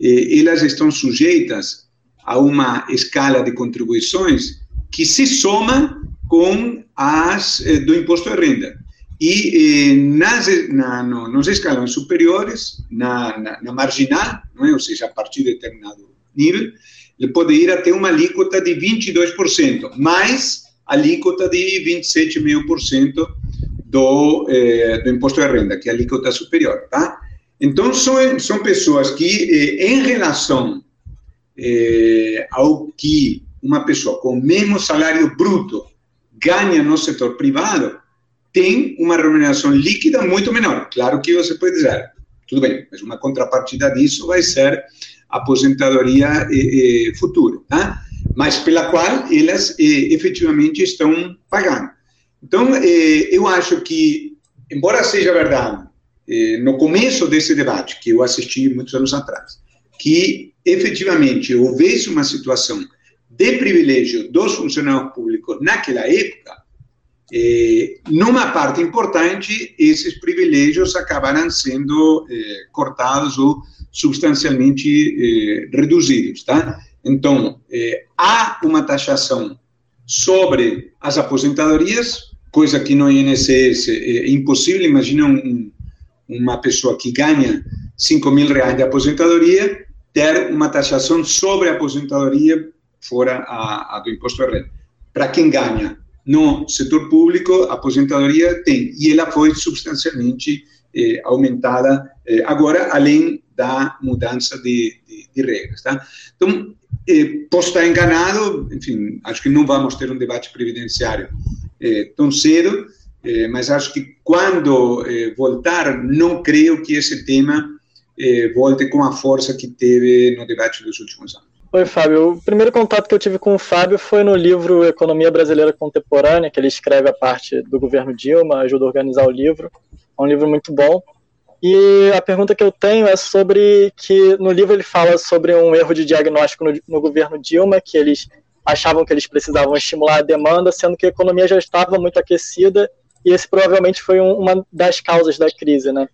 [SPEAKER 4] Eh, elas estão sujeitas a uma escala de contribuições que se soma com as eh, do imposto de renda. E nas, na, no, nos escalões superiores, na, na, na, marginal, é? ou seja, a partir de determinado nível, ele pode ir até uma alíquota de 22%, mais alíquota de 27,5% do, eh, do imposto de renda, que é a alíquota superior, tá? Então, são, são pessoas que, eh, em relação eh, ao que uma pessoa com o mesmo salário bruto ganha no setor privado, tem uma remuneração líquida muito menor. Claro que você pode dizer, tudo bem, mas uma contrapartida disso vai ser aposentadoria eh, eh, futura, tá? mas pela qual elas eh, efetivamente estão pagando. Então, eh, eu acho que, embora seja verdade, eh, no começo desse debate, que eu assisti muitos anos atrás, que efetivamente houvesse uma situação de privilégio dos funcionários públicos naquela época, eh, numa parte importante, esses privilégios acabaram sendo eh, cortados ou substancialmente eh, reduzidos, tá? Então, eh, há uma taxação sobre as aposentadorias, coisa que no INSS é impossível. Imagina um, uma pessoa que ganha 5 mil reais de aposentadoria ter uma taxação sobre a aposentadoria fora a, a do imposto de renda. Para quem ganha no setor público, a aposentadoria tem, e ela foi substancialmente eh, aumentada eh, agora, além da mudança de, de, de regras. Tá? Então, eh, posso estar enganado, enfim, acho que não vamos ter um debate previdenciário eh, tão cedo, eh, mas acho que quando eh, voltar, não creio que esse tema volte com a força que teve no debate dos últimos anos.
[SPEAKER 5] Oi, Fábio. O primeiro contato que eu tive com o Fábio foi no livro Economia Brasileira Contemporânea, que ele escreve a parte do governo Dilma, ajuda a organizar o livro. É um livro muito bom. E a pergunta que eu tenho é sobre que no livro ele fala sobre um erro de diagnóstico no, no governo Dilma, que eles achavam que eles precisavam estimular a demanda, sendo que a economia já estava muito aquecida e esse provavelmente foi um, uma das causas da crise, né?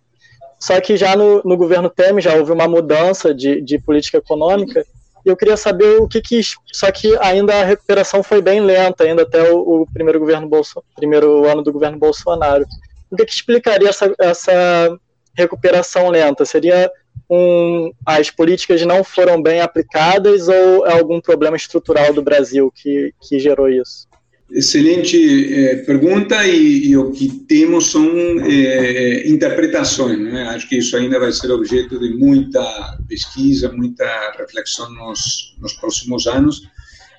[SPEAKER 5] Só que já no, no governo Temer já houve uma mudança de, de política econômica eu queria saber o que que. Só que ainda a recuperação foi bem lenta, ainda até o, o primeiro, governo Bolso, primeiro ano do governo Bolsonaro. O que, que explicaria essa, essa recuperação lenta? Seria um, as políticas não foram bem aplicadas ou é algum problema estrutural do Brasil que, que gerou isso?
[SPEAKER 4] Excelente eh, pergunta e, e, o que temos são eh, interpretações. Né? Acho que isso ainda vai ser objeto de muita pesquisa, muita reflexão nos, nos próximos anos.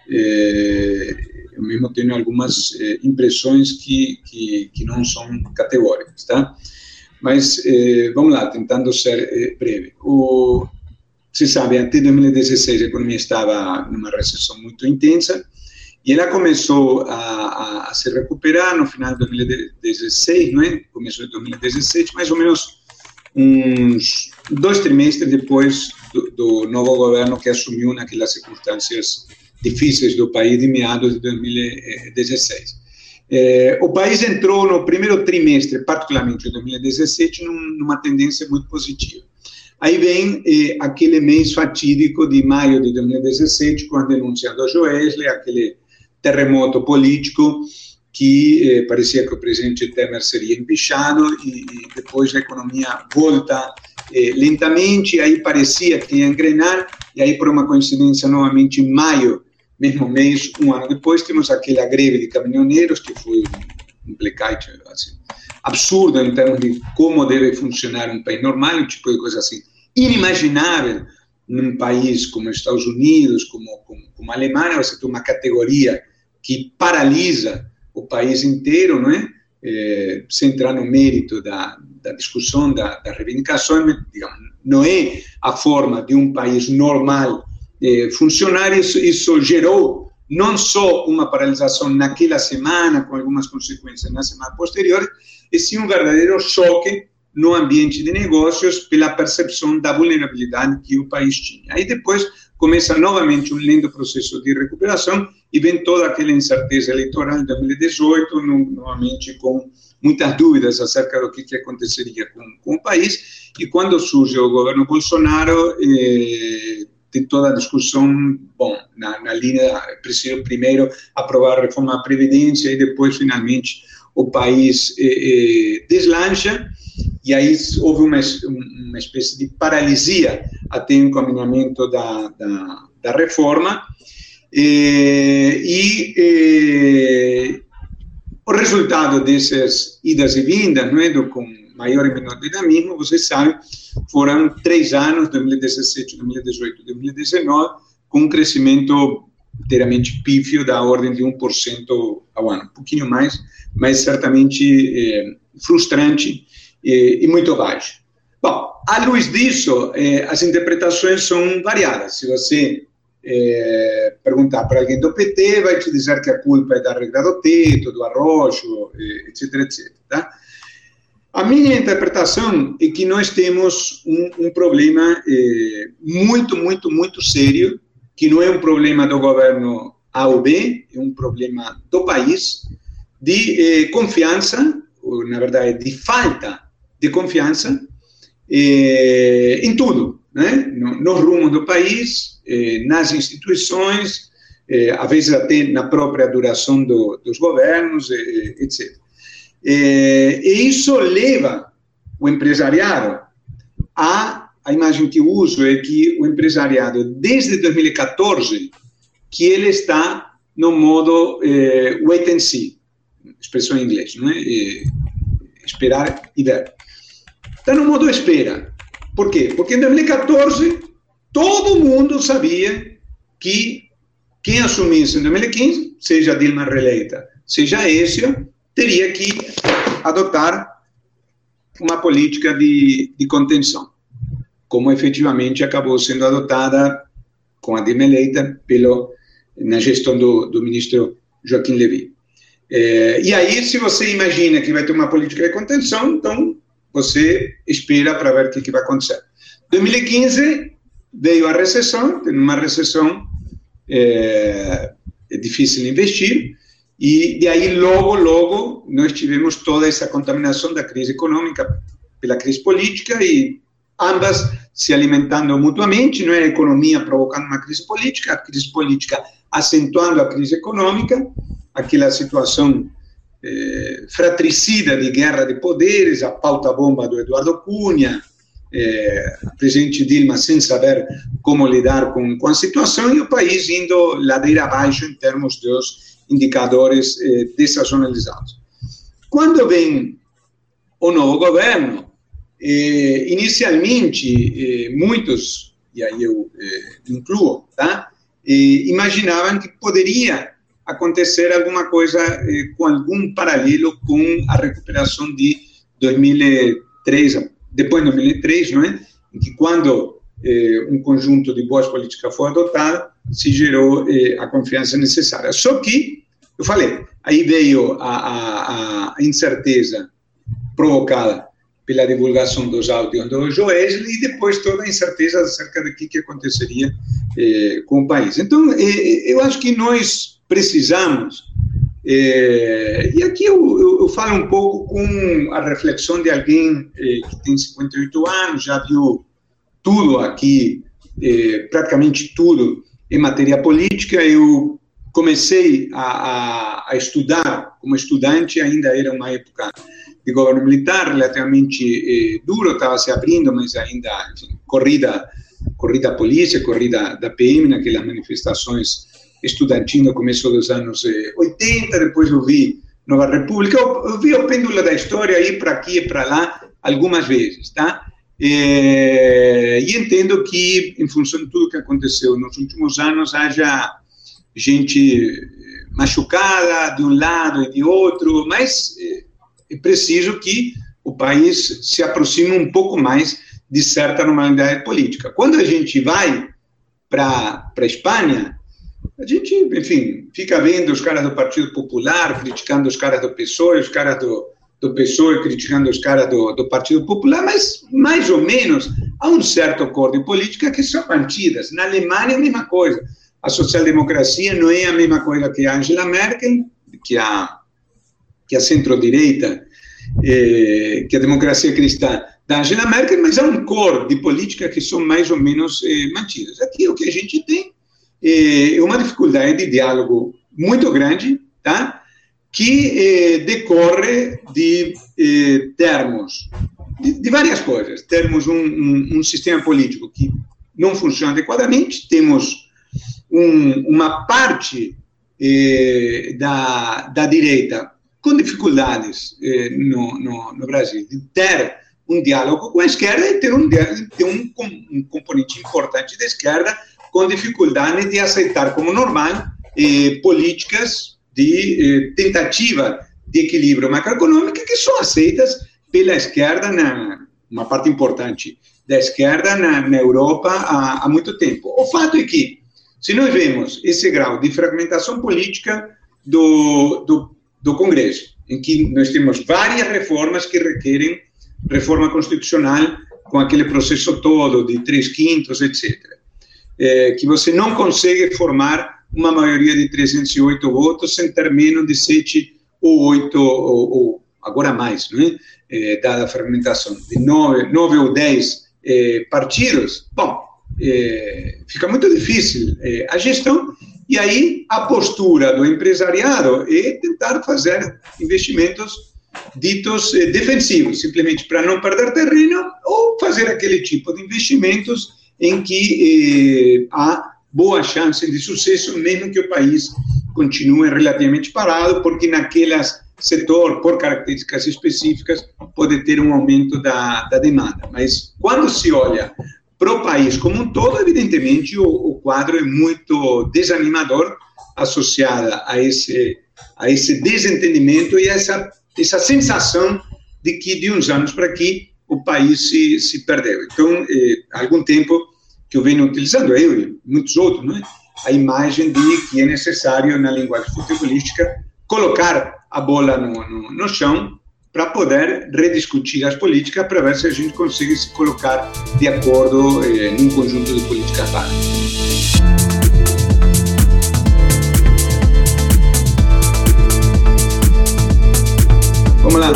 [SPEAKER 4] Eh, eu mesmo tenho algumas impressões que, que, que, não são categóricas, tá? Mas vamos lá, tentando ser breve. O, se sabe, até 2016 a economia estava numa recessão muito intensa e ela começou a, a, se recuperar no final de 2016, não é? Começo de 2017, mais ou menos uns dois trimestres depois do, do novo governo que assumiu naquelas circunstâncias difíceis do país de meados de 2016. É, o país entrou no primeiro trimestre, particularmente de 2017, num, numa tendência muito positiva. Aí vem eh, aquele mês fatídico de maio de 2017, com a denúncia do Joesley, aquele terremoto político que eh, parecia que o presidente Temer seria empichado e, e depois a economia volta eh, lentamente, aí parecia que ia engrenar, e aí por uma coincidência novamente em maio, mesmo mês, um ano depois, temos aquela greve de caminhoneiros, que foi um blackout assim, absurdo em termos de como deve funcionar um país normal, um tipo de coisa assim inimaginável num país como os Estados Unidos, como, como, como a Alemanha, você tem uma categoria que paralisa o país inteiro, não é? é sem entrar no mérito da, da discussão, da, da reivindicação, digamos, não é a forma de um país normal é, funcionar. Isso, isso gerou não só uma paralisação naquela semana, com algumas consequências na semana posterior, e sim um verdadeiro choque no ambiente de negócios pela percepção da vulnerabilidade que o país tinha. Aí depois começa novamente um lento processo de recuperação e vem toda aquela incerteza eleitoral de 2018, novamente com muitas dúvidas acerca do que, que aconteceria com, com, o país. E quando surge o governo Bolsonaro, eh, tem toda a discussão, bom, na, na linha, preciso primeiro aprovar a reforma da Previdência e depois, finalmente, o país eh, eh, deslancha. E aí houve uma, uma espécie de paralisia até o encaminhamento da, da, da reforma. E eh, o resultado dessas idas e vindas, não é, do, com maior e menor dinamismo, você sabe, foram três anos, 2017, 2018, 2019, com um crescimento inteiramente pífio da ordem de 1% ao ano, um pouquinho mais, mas certamente é, frustrante e, e, muito baixo. Bom, à luz disso, é, as interpretações são variadas. Se você é, perguntar para alguém do PT, vai te dizer que a culpa é da regra do teto, do arrojo, etc, etc. Tá? A minha interpretação é que nós temos um, um problema é, muito, muito, muito sério, que não é um problema do governo A ou B, é um problema do país, de eh, confiança, ou, na verdade, de falta de confiança eh, em tudo, né? No, nos rumos do país, eh, nas instituições, eh, às vezes até na própria duração do, dos governos, eh, etc. Eh, e isso leva o empresariado a a imagem que uso é que o empresariado, desde 2014, que ele está no modo eh, wait and see, expressão em inglês, é? Eh, esperar e ver. Está no modo espera. Por quê? Porque em 2014 todo mundo sabia que quem assumisse em 2015, seja Dilma reeleita, seja Écio, teria que adotar uma política de, de contenção como efetivamente acabou sendo adotada com a Dilma eleita pelo, na gestão do, do ministro Joaquim Levy. É, e aí, se você imagina que vai ter uma política de contenção, então você espera para ver o que, que vai acontecer. 2015 veio a recessão, tem uma recessão é, é difícil investir, e de aí logo, logo, nós tivemos toda essa contaminação da crise econômica pela crise política e ambas se alimentando mutuamente, não é a economia provocando uma crise política, a crise política acentuando a crise econômica, aquela situação eh, fratricida de guerra de poderes, a pauta-bomba do Eduardo Cunha, eh, a presidente Dilma sem saber como lidar com, com a situação e o país indo ladeira abaixo em termos dos indicadores eh, desazonalizados. Quando vem o novo governo, eh, inicialmente, eh, muitos, e aí eu eh, incluo, tá? imaginavam que poderia acontecer alguma coisa com algum paralelo com a recuperação de 2003, depois de 2003, não é? Em que quando um conjunto de boas políticas foi adotado, se gerou a confiança necessária. Só que, eu falei, aí veio a, a, a incerteza provocada pela divulgação dos áudios do Joesley e depois toda a incerteza acerca do que, que aconteceria eh, com o país. Então, eh, eu acho que nós precisamos, eh, e aqui eu, eu, eu, falo um pouco com a reflexão de alguém eh, que tem 58 anos, já viu tudo aqui, eh, praticamente tudo em matéria política. Eu comecei a, a, a estudar como estudante, ainda era uma época de governo militar relativamente eh, duro, estava se abrindo, mas ainda enfim, corrida, corrida da polícia, corrida da PM, naquelas manifestações estudantis no começo dos anos eh, 80, depois eu vi Nova República, eu, eu vi o pêndulo da história ir para aqui e para lá algumas vezes, tá? Eh, e entendo que, em função de tudo que aconteceu nos últimos anos, haja gente machucada de um lado e de outro, mas eh, é preciso que o país se aproxime um pouco mais de certa normalidade política. Quando a gente vai para a Espanha, a gente, enfim, fica vendo os caras do Partido Popular criticando os caras do PSOE, os caras do, do PSOE criticando os caras do, do Partido Popular, mas mais ou menos há um certo acordo de política que são mantidas. Na Alemanha é a mesma coisa. A social-democracia não é a mesma coisa que a Angela Merkel, que a que a centro-direita, eh, que a democracia cristã da Angela Merkel, mas há um cor de política que são mais ou menos eh, mantidas. Aqui o que a gente tem é uma dificuldade de diálogo muito grande, tá? que eh, decorre de eh, termos, de, de, várias coisas. Temos um, um, um sistema político que não funciona adequadamente, temos um, uma parte eh, da, da direita com dificuldades eh, no, no, no, Brasil de ter um diálogo com a esquerda e ter um, ter um, um componente importante da esquerda com dificuldade de aceitar como normal eh, políticas de eh, tentativa de equilíbrio macroeconômico que são aceitas pela esquerda, na, uma parte importante da esquerda na, na Europa há, há muito tempo. O fato é que, se nós vemos esse grau de fragmentação política do, do, do Congresso, em que nós temos várias reformas que requerem reforma constitucional com aquele processo todo de três quintos, etc., é, que você não consegue formar uma maioria de 308 votos sem ter menos de 7 ou 8, ou, ou agora mais, não é? dada a fragmentação, de 9, 9 ou 10 é, partidos, bom, é, fica muito difícil é, a gestão, e aí a postura do empresariado é tentar fazer investimentos ditos é, defensivos, simplesmente para não perder terreno, ou fazer aquele tipo de investimentos em que é, há boa chance de sucesso, mesmo que o país continue relativamente parado, porque naquelas setor, por características específicas, pode ter um aumento da, da demanda. Mas quando se olha para o país como um todo, evidentemente o, o quadro é muito desanimador, associada a esse, a esse desentendimento e essa, essa sensação de que de uns anos para aqui o país se, se perdeu. Então, eh, há algum tempo que eu venho utilizando, eu e muitos outros, é? a imagem de que é necessário, na linguagem futebolística, colocar a bola no, no, no chão para poder rediscutir as políticas para ver se a gente consegue se colocar de acordo eh, num conjunto de políticas básicas. Vamos lá.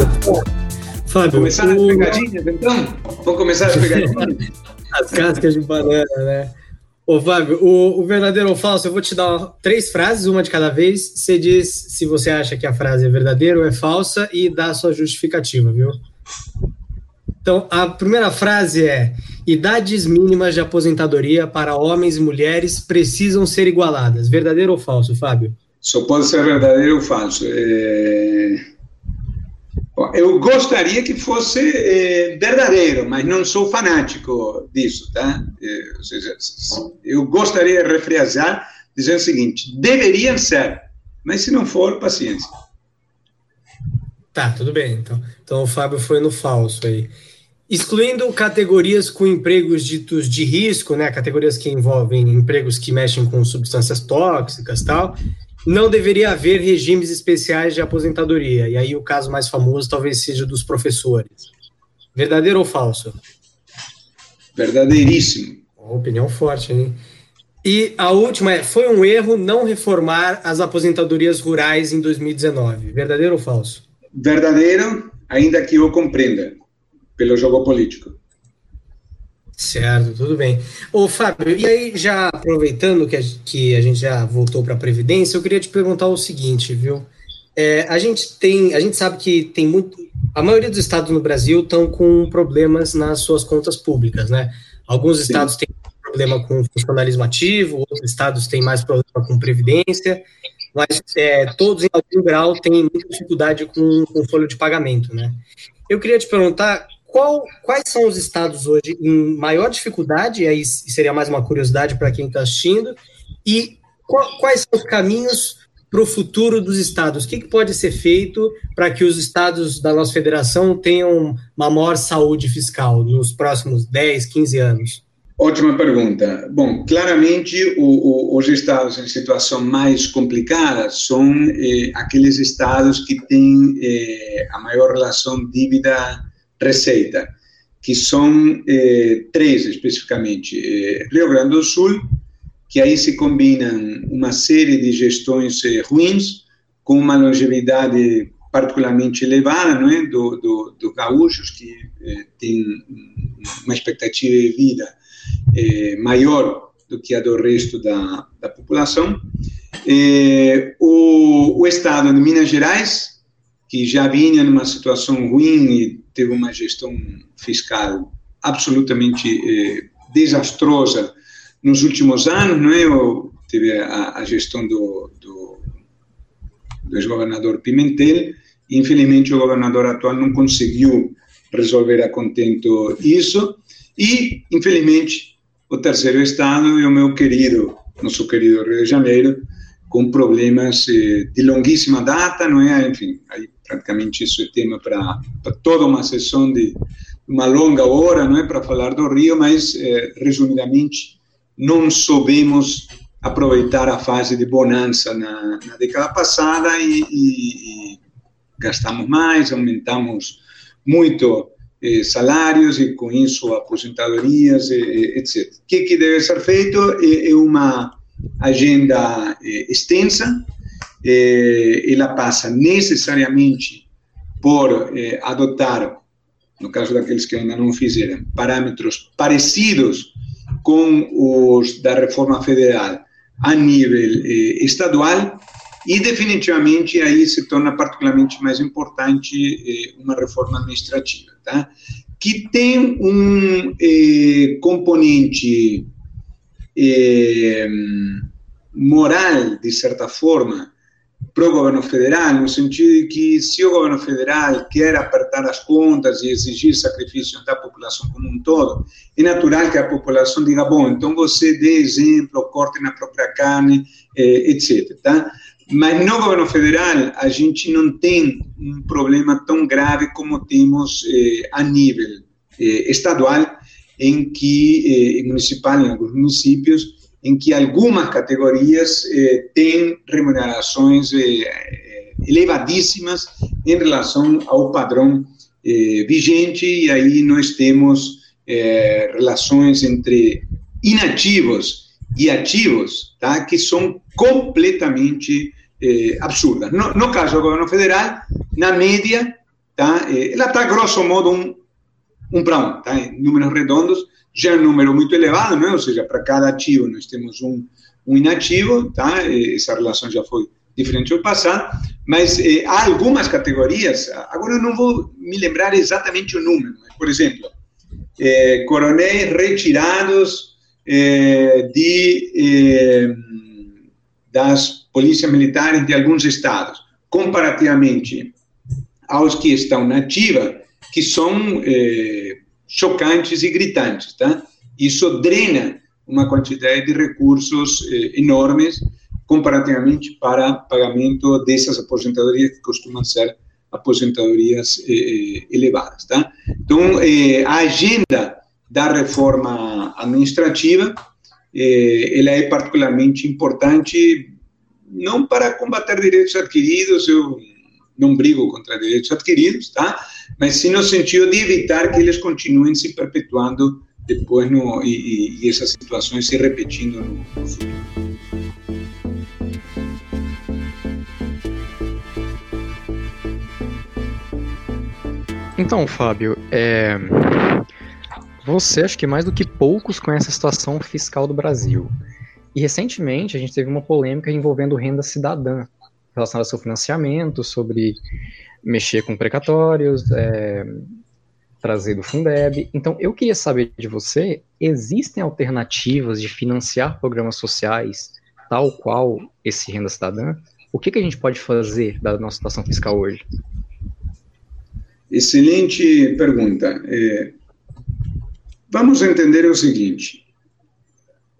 [SPEAKER 4] Fábio, começar o... as pegadinhas, então? Vamos começar as pegadinhas?
[SPEAKER 2] as cascas de banana, né? Ô, Fábio, o, o, verdadeiro ou falso, eu vou te dar três frases, uma de cada vez. Você diz se você acha que a frase é verdadeira ou é falsa e dá a sua justificativa, viu? Então, a primeira frase é: idades mínimas de aposentadoria para homens e mulheres precisam ser igualadas. Verdadeiro ou falso, Fábio?
[SPEAKER 4] Só pode ser verdadeiro ou falso. É... Eu gostaria que fosse é, verdadeiro, mas não sou fanático disso, tá? Seja, eu gostaria de refrear dizendo o seguinte: deveriam ser, mas se não for, paciência.
[SPEAKER 2] Tá, tudo bem. Então, então o Fábio foi no falso aí. Excluindo categorias com empregos ditos de risco, né, categorias que envolvem empregos que mexem com substâncias tóxicas tal, não deveria haver regimes especiais de aposentadoria. E aí o caso mais famoso talvez seja dos professores. Verdadeiro ou falso?
[SPEAKER 4] Verdadeiríssimo.
[SPEAKER 2] Uma opinião forte, hein? E a última é: foi um erro não reformar as aposentadorias rurais em 2019. Verdadeiro ou falso?
[SPEAKER 4] Verdadeiro, ainda que eu compreenda, pelo jogo político.
[SPEAKER 2] Certo, tudo bem. Ô, Fábio, e aí, já aproveitando que a, que a gente já voltou para a Previdência, eu queria te perguntar o seguinte, viu? É, a gente tem, a gente sabe que tem muito. A maioria dos estados no Brasil estão com problemas nas suas contas públicas, né? Alguns Sim. estados têm problema com funcionalismo ativo, outros estados têm mais problema com previdência, mas é, todos em algum grau têm muita dificuldade com, com folha de pagamento, né? Eu queria te perguntar qual, quais são os estados hoje em maior dificuldade, e aí seria mais uma curiosidade para quem está assistindo, e qual, quais são os caminhos para o futuro dos estados? O que, que pode ser feito para que os estados da nossa federação tenham uma maior saúde fiscal nos próximos 10, 15 anos?
[SPEAKER 4] Ótima pergunta. Bom, claramente o, o, os estados em situação mais complicada são eh, aqueles estados que têm eh, a maior relação dívida receita, que são eh, três especificamente. Eh, Rio Grande do Sul, que aí se combinam uma série de gestões eh, ruins com uma longevidade particularmente elevada não é, do, do, do gaúchos, que eh, tem uma expectativa de vida eh, maior do que a do resto da, da população. Eh, o, o estado de Minas Gerais, que já vinha numa situação ruim e teve uma gestão fiscal absolutamente eh, desastrosa nos últimos anos, não é? teve a, a gestão do, do, do ex-governador Pimentel. Infelizmente, o governador atual não conseguiu resolver a contento isso. E, infelizmente, o terceiro estado é o meu querido, nosso querido Rio de Janeiro, com problemas eh, de longuíssima data, não é? Enfim, aí praticamente isso é tema para toda uma sessão de uma longa hora, não é, para falar do Rio, mas eh, resumidamente não soubemos aproveitar a fase de bonança na, na década passada e, e, e, gastamos mais, aumentamos muito eh, salários e com isso aposentadorias, eh, etc. O que, que deve ser feito é, é uma agenda eh, extensa, eh, ela passa necessariamente por eh, adotar, no caso daqueles que ainda não fizeram, parâmetros parecidos com os da reforma federal a nível estadual e definitivamente aí se torna particularmente mais importante uma reforma administrativa, tá? Que tem um eh, componente eh, moral, de certa forma, para o governo federal, no sentido de que se o governo federal quer apertar as contas e exigir sacrifício da população como um todo, é natural que a população diga, bom, então você dê exemplo, corte na própria carne, eh, etc. Tá? Mas no governo federal, a gente não tem um problema tão grave como temos eh, a nível eh, estadual, em que, eh, municipal, em alguns municípios, em que algumas categorias eh, têm remunerações eh, elevadíssimas em relação ao padrão eh, vigente, e aí nós temos eh, relações entre inativos e ativos, tá, que são completamente eh, absurdas. No, no, caso do governo federal, na média, tá, eh, ela está grosso modo um, um para um, tá, números redondos, já é um número muito elevado, né? ou seja, para cada ativo nós temos um, um inativo, tá? essa relação já foi diferente no passado, mas eh, há algumas categorias, agora eu não vou me lembrar exatamente o número, mas, por exemplo, eh, coronéis retirados eh, de, das polícias militares de alguns estados, comparativamente aos que estão na ativa, que são chocantes e gritantes, tá? Isso drena uma quantidade de recursos eh, enormes comparativamente para pagamento dessas aposentadorias que costumam ser aposentadorias eh, eh elevadas, tá? Então, eh, a agenda da reforma administrativa, eh, ela é particularmente importante não para combater direitos adquiridos, eu não brigo contra direitos adquiridos, tá? Mas sim no sentido de evitar que eles continuem se perpetuando depois no, e, e essas situações se repetindo no, no futuro.
[SPEAKER 6] Então, Fábio, é... você acho que mais do que poucos conhece a situação fiscal do Brasil. E recentemente a gente teve uma polêmica envolvendo renda cidadã, relacionado ao seu financiamento, sobre mexer com precatórios, é, trazer do Fundeb. Então, eu queria saber de você, existem alternativas de financiar programas sociais, tal qual esse Renda Cidadã? O que, que a gente pode fazer da nossa situação fiscal hoje?
[SPEAKER 4] Excelente pergunta. É, vamos entender o seguinte: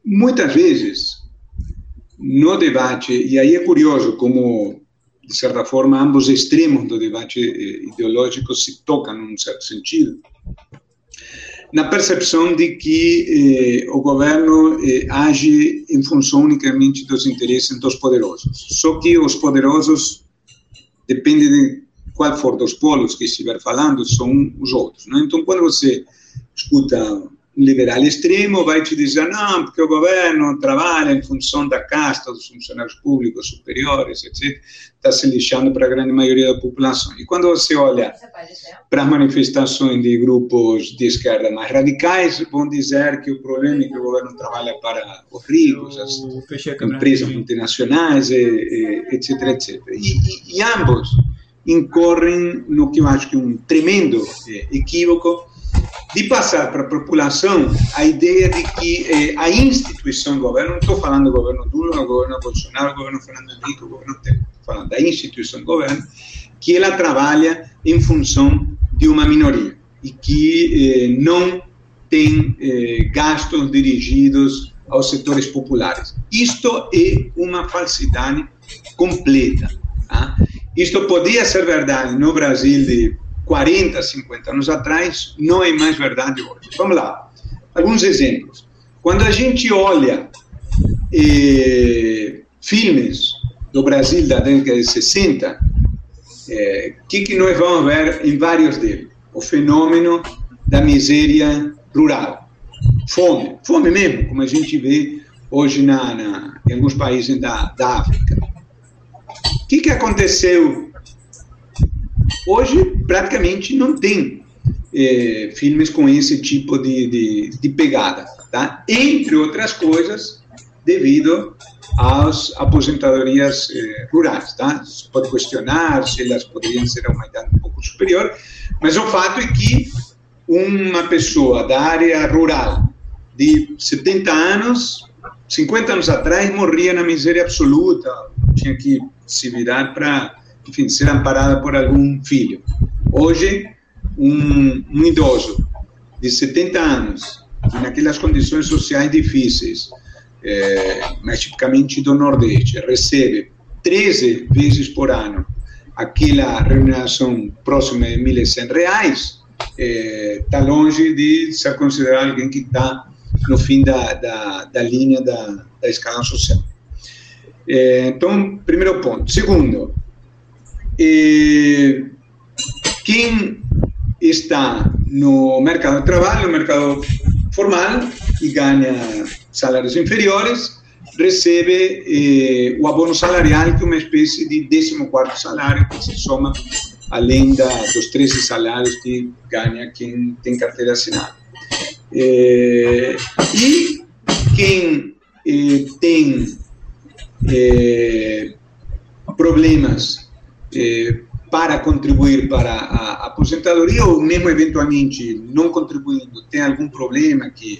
[SPEAKER 4] muitas vezes no debate, e aí é curioso como, de certa forma, ambos extremos do debate eh, ideológico se tocam num certo sentido, na percepção de que eh, o governo eh, age em função unicamente dos interesses dos poderosos. Só que os poderosos, depende de qual for dos polos que estiver falando, são os outros. Né? Então, quando você escuta liberal extremo vai te dizer não, porque o governo trabalha em função da casta dos funcionários públicos superiores, etc. Está se lixando para a grande maioria da população. E quando você olha para as manifestações de grupos de esquerda mais radicais, vão dizer que o problema é que o governo trabalha para os ricos, as empresas multinacionais, etc, etc. E, e, e ambos incorrem no que eu acho que é um tremendo equívoco de passar para a população a ideia de que eh, a instituição governo, não estou falando do governo Lula, governo Bolsonaro, do governo Fernando Henrique, do governo Temer, falando da instituição governo, que ela trabalha em função de uma minoria e que eh, não tem eh, gastos dirigidos aos setores populares. Isto é uma falsidade completa. Tá? Isto podia ser verdade no Brasil de 40, 50 anos atrás, não é mais verdade hoje. Vamos lá. Alguns exemplos. Quando a gente olha eh, filmes do Brasil da década de 60, o eh, que, que nós vamos ver em vários deles? O fenômeno da miséria rural. Fome, fome mesmo, como a gente vê hoje na, na em alguns países da, da África. O que, que aconteceu Hoje, praticamente, não tem é, filmes com esse tipo de, de, de, pegada, tá? Entre outras coisas, devido às aposentadorias é, rurais, tá? Se pode questionar se elas poderiam ser uma idade um pouco superior, mas o fato é que uma pessoa da área rural de 70 anos, 50 anos atrás, morria na miséria absoluta, tinha que se virar para ser amparada por algum filho. Hoje, um, um idoso de 70 anos, que naquelas condições sociais difíceis, é, mas tipicamente do Nordeste, recebe 13 vezes por ano aquela remuneração próxima de 1.100 reais, está é, longe de ser considerado alguém que está no fim da, da, da linha da, da escala social. É, então, primeiro ponto. Segundo, eh, quem está no mercado de trabalho, no mercado formal, e ganha salários inferiores, recebe eh, o abono salarial, que é uma espécie de 14 salário, que se soma além da, dos 13 salários que ganha quem tem carteira assinada. Eh, e quem eh, tem eh, problemas eh, para contribuir para a aposentadoria ou mesmo eventualmente não contribuindo tem algum problema que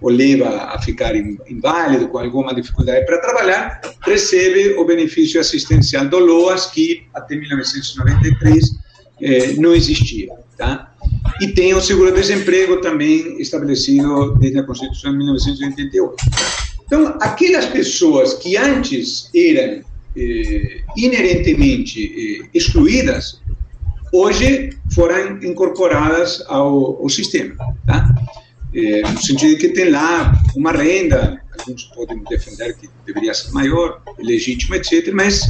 [SPEAKER 4] o leva a ficar inválido, com alguma dificuldade para trabalhar, recebe o benefício assistencial do LOAS, que até 1993 eh, não existia. Tá? E tem o seguro-desemprego também estabelecido desde a Constituição de 1988. Então, aquelas pessoas que antes eram eh, inerentemente eh, excluídas, hoje foram incorporadas ao, ao sistema. Tá? Eh, no sentido que tem lá uma renda, alguns podem defender que deveria ser maior, legítima, etc., mas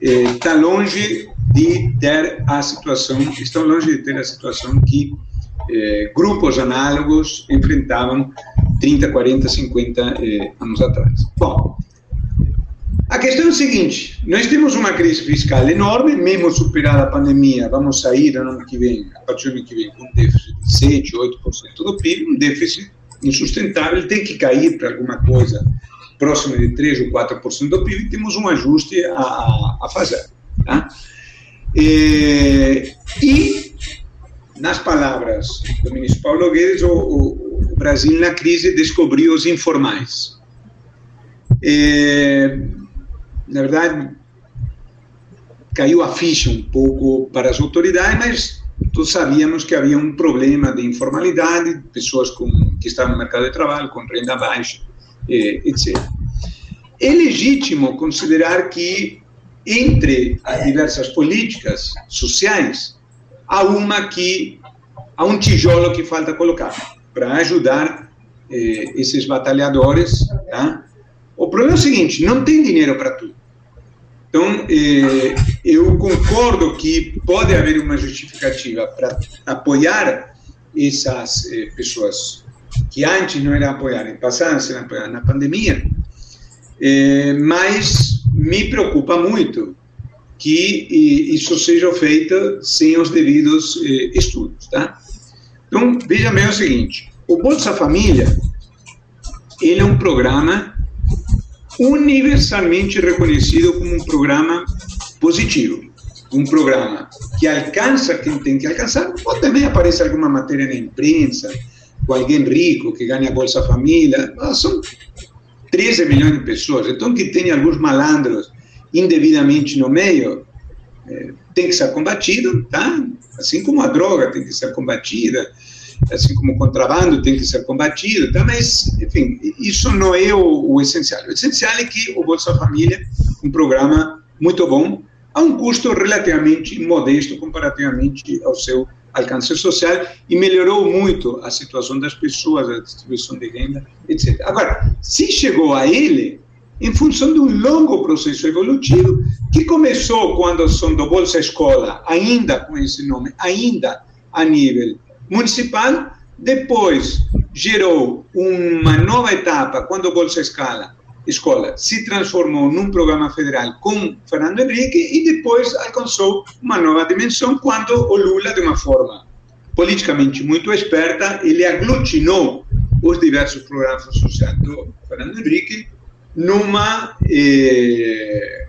[SPEAKER 4] está longe de ter a situação, estão longe de ter a situação que grupos análogos enfrentavam 30, 40, 50 anos atrás. Bom, a questão é a seguinte: nós temos uma crise fiscal enorme, mesmo superada a pandemia, vamos sair no ano que vem, a partir do ano que vem, com um déficit de 7, 8% do PIB, um déficit insustentável, tem que cair para alguma coisa próxima de 3 ou 4% do PIB, temos um ajuste a, a fazer. Tá? E, e, nas palavras do ministro Paulo Guedes, o, o, o Brasil na crise descobriu os informais. E, na verdade, caiu a ficha um pouco para as autoridades, mas todos sabíamos que havia um problema de informalidade, pessoas com, que estavam no mercado de trabalho, com renda baixa, etc. É legítimo considerar que, entre as diversas políticas sociais, há uma que, há um tijolo que falta colocar para ajudar eh, esses batalhadores, tá? O problema é o seguinte: não tem dinheiro para tudo. Então, eh, eu concordo que pode haver uma justificativa para apoiar essas eh, pessoas que antes não eram apoiadas, passaram a ser apoiadas na pandemia, eh, mas me preocupa muito que isso seja feito sem os devidos eh, estudos, tá? Então, veja bem o seguinte, o Bolsa Família, ele é um programa universalmente reconhecido como um programa positivo. um programa que alcança quem tem que alcançar, ou também aparece alguma matéria na imprensa, com alguém rico que ganha Bolsa Família, são 13 milhões de pessoas, então que tem alguns malandros indevidamente no meio, é, tem que ser combatido, tá? Assim como a droga tem que ser combatida, assim como o contrabando tem que ser combatido, tá? mas, enfim, isso não é o, o essencial. O essencial é que o Bolsa Família, um programa muito bom, a um custo relativamente modesto comparativamente ao seu alcance social e melhorou muito a situação das pessoas, a distribuição de renda, etc. Agora, se chegou a ele em função de um longo processo evolutivo que começou quando são do Bolsa Escola, ainda com esse nome, ainda a nível municipal, depois gerou uma nova etapa quando o Bolsa Escola escola se transformou num programa federal com Fernando Henrique e depois alcançou uma nova dimensão quando o Lula, de uma forma politicamente muito esperta, ele aglutinou os diversos programas sociais do Fernando Henrique numa eh,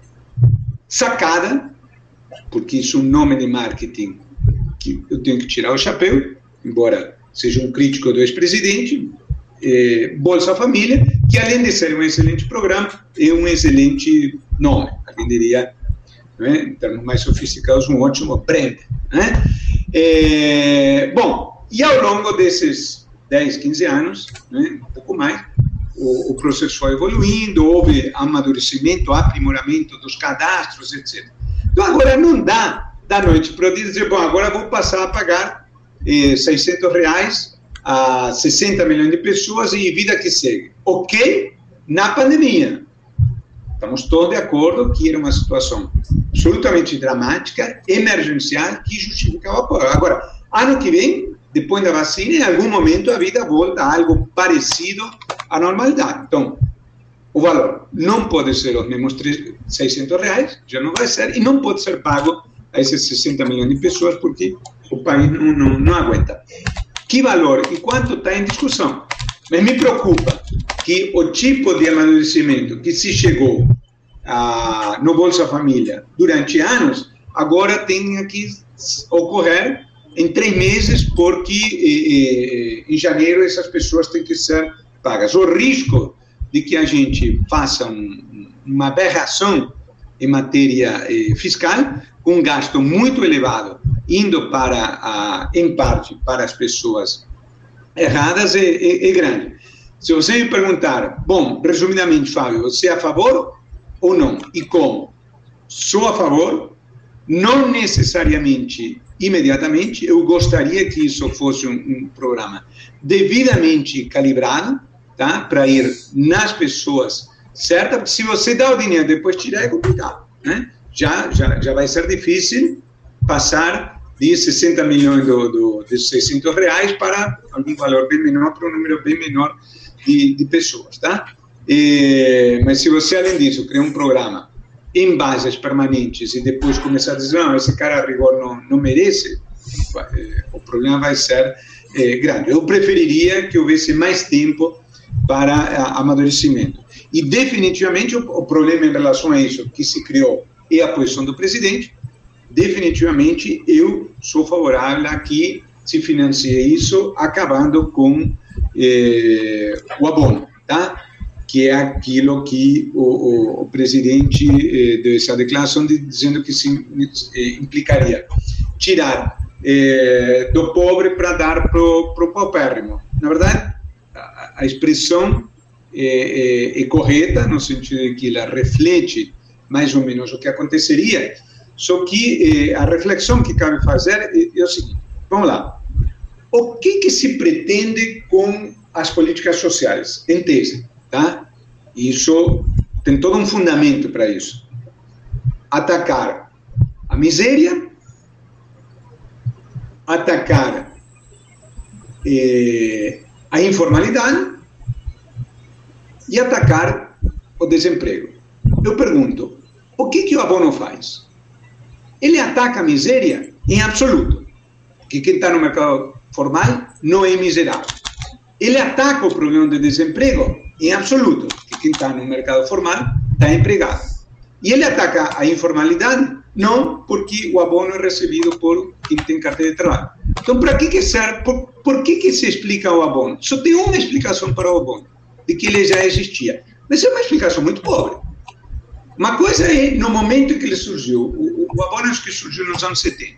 [SPEAKER 4] sacada, porque isso é um nome de marketing que eu tenho que tirar o chapéu, embora seja um crítico do ex-presidente, eh, Bolsa Família, que além de ser um excelente programa, é um excelente nome, alguém diria, né, em termos mais sofisticados, um ótimo prêmio. Né? É, bom, e ao longo desses 10, 15 anos, né, um pouco mais, o, o, processo foi evoluindo, houve amadurecimento, aprimoramento dos cadastros, etc. Então agora não dá da noite para o dia dizer, bom, agora vou passar a pagar eh, 600 reais a 60 milhões de pessoas e vida que segue. Ok, na pandemia. Estamos todos de acordo que era uma situação absolutamente dramática, emergencial, que justificava apoio. Agora, ano que vem, depois da vacina, em algum momento a vida volta a algo parecido à normalidade. Então, o valor não pode ser os mesmos 600 reais, já não vai ser, e não pode ser pago a esses 60 milhões de pessoas, porque o país não, aguenta que valor e quanto está em discussão. Mas me preocupa que o tipo de amadurecimento que se chegou a, no Bolsa Família durante anos, agora tenha que ocorrer em três meses, porque eh, em janeiro essas pessoas têm que ser pagas. O risco de que a gente faça um, uma aberração em matéria eh, fiscal, um gasto muito elevado indo para, a, em parte, para as pessoas erradas é, é, é, grande. Se você me perguntar, bom, resumidamente, Fábio, você é a favor ou não? E como? Sou a favor, não necessariamente imediatamente, eu gostaria que isso fosse um, um programa devidamente calibrado, tá? Para ir nas pessoas certas, se você dá o dinheiro depois tirar é complicado, né? Já, já, já vai ser difícil passar de 60 milhões do, do, de 600 reais para algum valor bem menor, para um número bem menor de, de pessoas, tá? E, mas se você, além disso, criar um programa em bases permanentes e depois começar a dizer, não, esse cara a rigor não, não merece, o problema vai ser é, grande. Eu preferiria que houvesse mais tempo para a, amadurecimento. E definitivamente o, o problema em relação a isso que se criou é a posição do presidente, definitivamente eu sou favorável a que se financie isso, acabando com eh, o abono, tá? que é aquilo que o, o, o presidente eh, deu essa declaração de, dizendo que se eh, implicaria tirar eh, do pobre para dar para o paupérrimo. Na verdade, a, a expressão é, é, é correta, no sentido de que ela reflete mais ou menos o que aconteceria, só que eh, a reflexão que cabe fazer é, é o seguinte: vamos lá. O que, que se pretende com as políticas sociais? Em tese, tá? Isso tem todo um fundamento para isso. Atacar a miséria, atacar eh, a informalidade e atacar o desemprego. Eu pergunto, o que, que o abono faz? Ele ataca a miséria em absoluto, porque quem está no mercado formal não é miserável. Ele ataca o problema de desemprego em absoluto, porque quem está no mercado formal está empregado. E ele ataca a informalidade não porque o abono é recebido por quem tem carteira de trabalho. Então, para que, que serve? Por, por que, que se explica o abono? Só tem uma explicação para o abono, de que ele já existia. Mas é uma explicação muito pobre. Uma coisa é, no momento que ele surgiu, o, o abono acho que surgiu nos anos 70.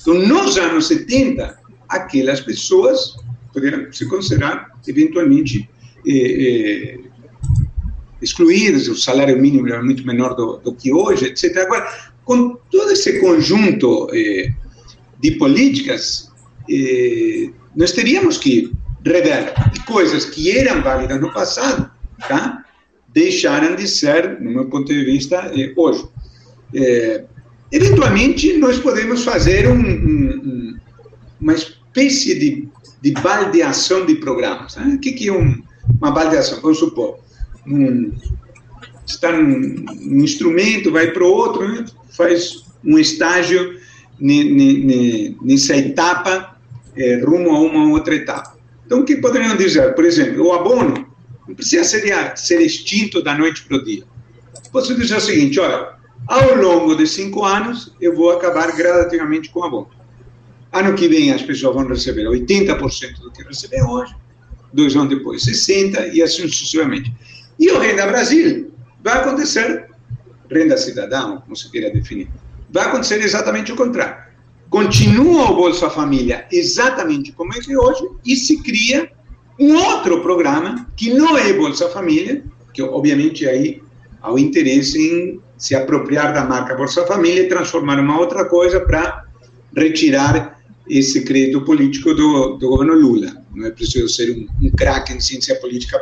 [SPEAKER 4] Então, nos anos 70, aquelas pessoas poderiam se considerar, eventualmente, eh, eh, excluídas, o salário mínimo era muito menor do, do que hoje, etc. Agora, com todo esse conjunto eh, de políticas, eh, nós teríamos que rever coisas que eram válidas no passado, tá? Deixaram de ser, no meu ponto de vista, eh, hoje. Eh, eventualmente, nós podemos fazer um, um, uma espécie de, de baldeação de programas. Né? O que, que é um, uma baldeação? Vamos supor, um, está num, num instrumento, vai para o outro, né? faz um estágio nessa etapa é, rumo a uma outra etapa. Então, o que poderiam dizer? Por exemplo, o abono não precisa ser, ser extinto da noite para o dia. Posso dizer o seguinte: olha, ao longo de cinco anos, eu vou acabar gradativamente com o abono. Ano que vem, as pessoas vão receber 80% do que recebem hoje, dois anos depois, 60% e assim sucessivamente. E o Renda Brasil vai acontecer, renda cidadã, como se queira definir, vai acontecer exatamente o contrário. Continua o Bolsa Família exatamente como é que é hoje e se cria um outro programa que não é Bolsa Família, que obviamente aí há o interesse em se apropriar da marca Bolsa Família e transformar uma outra coisa para retirar esse crédito político do, do governo Lula. Não é preciso ser um, um craque em ciência política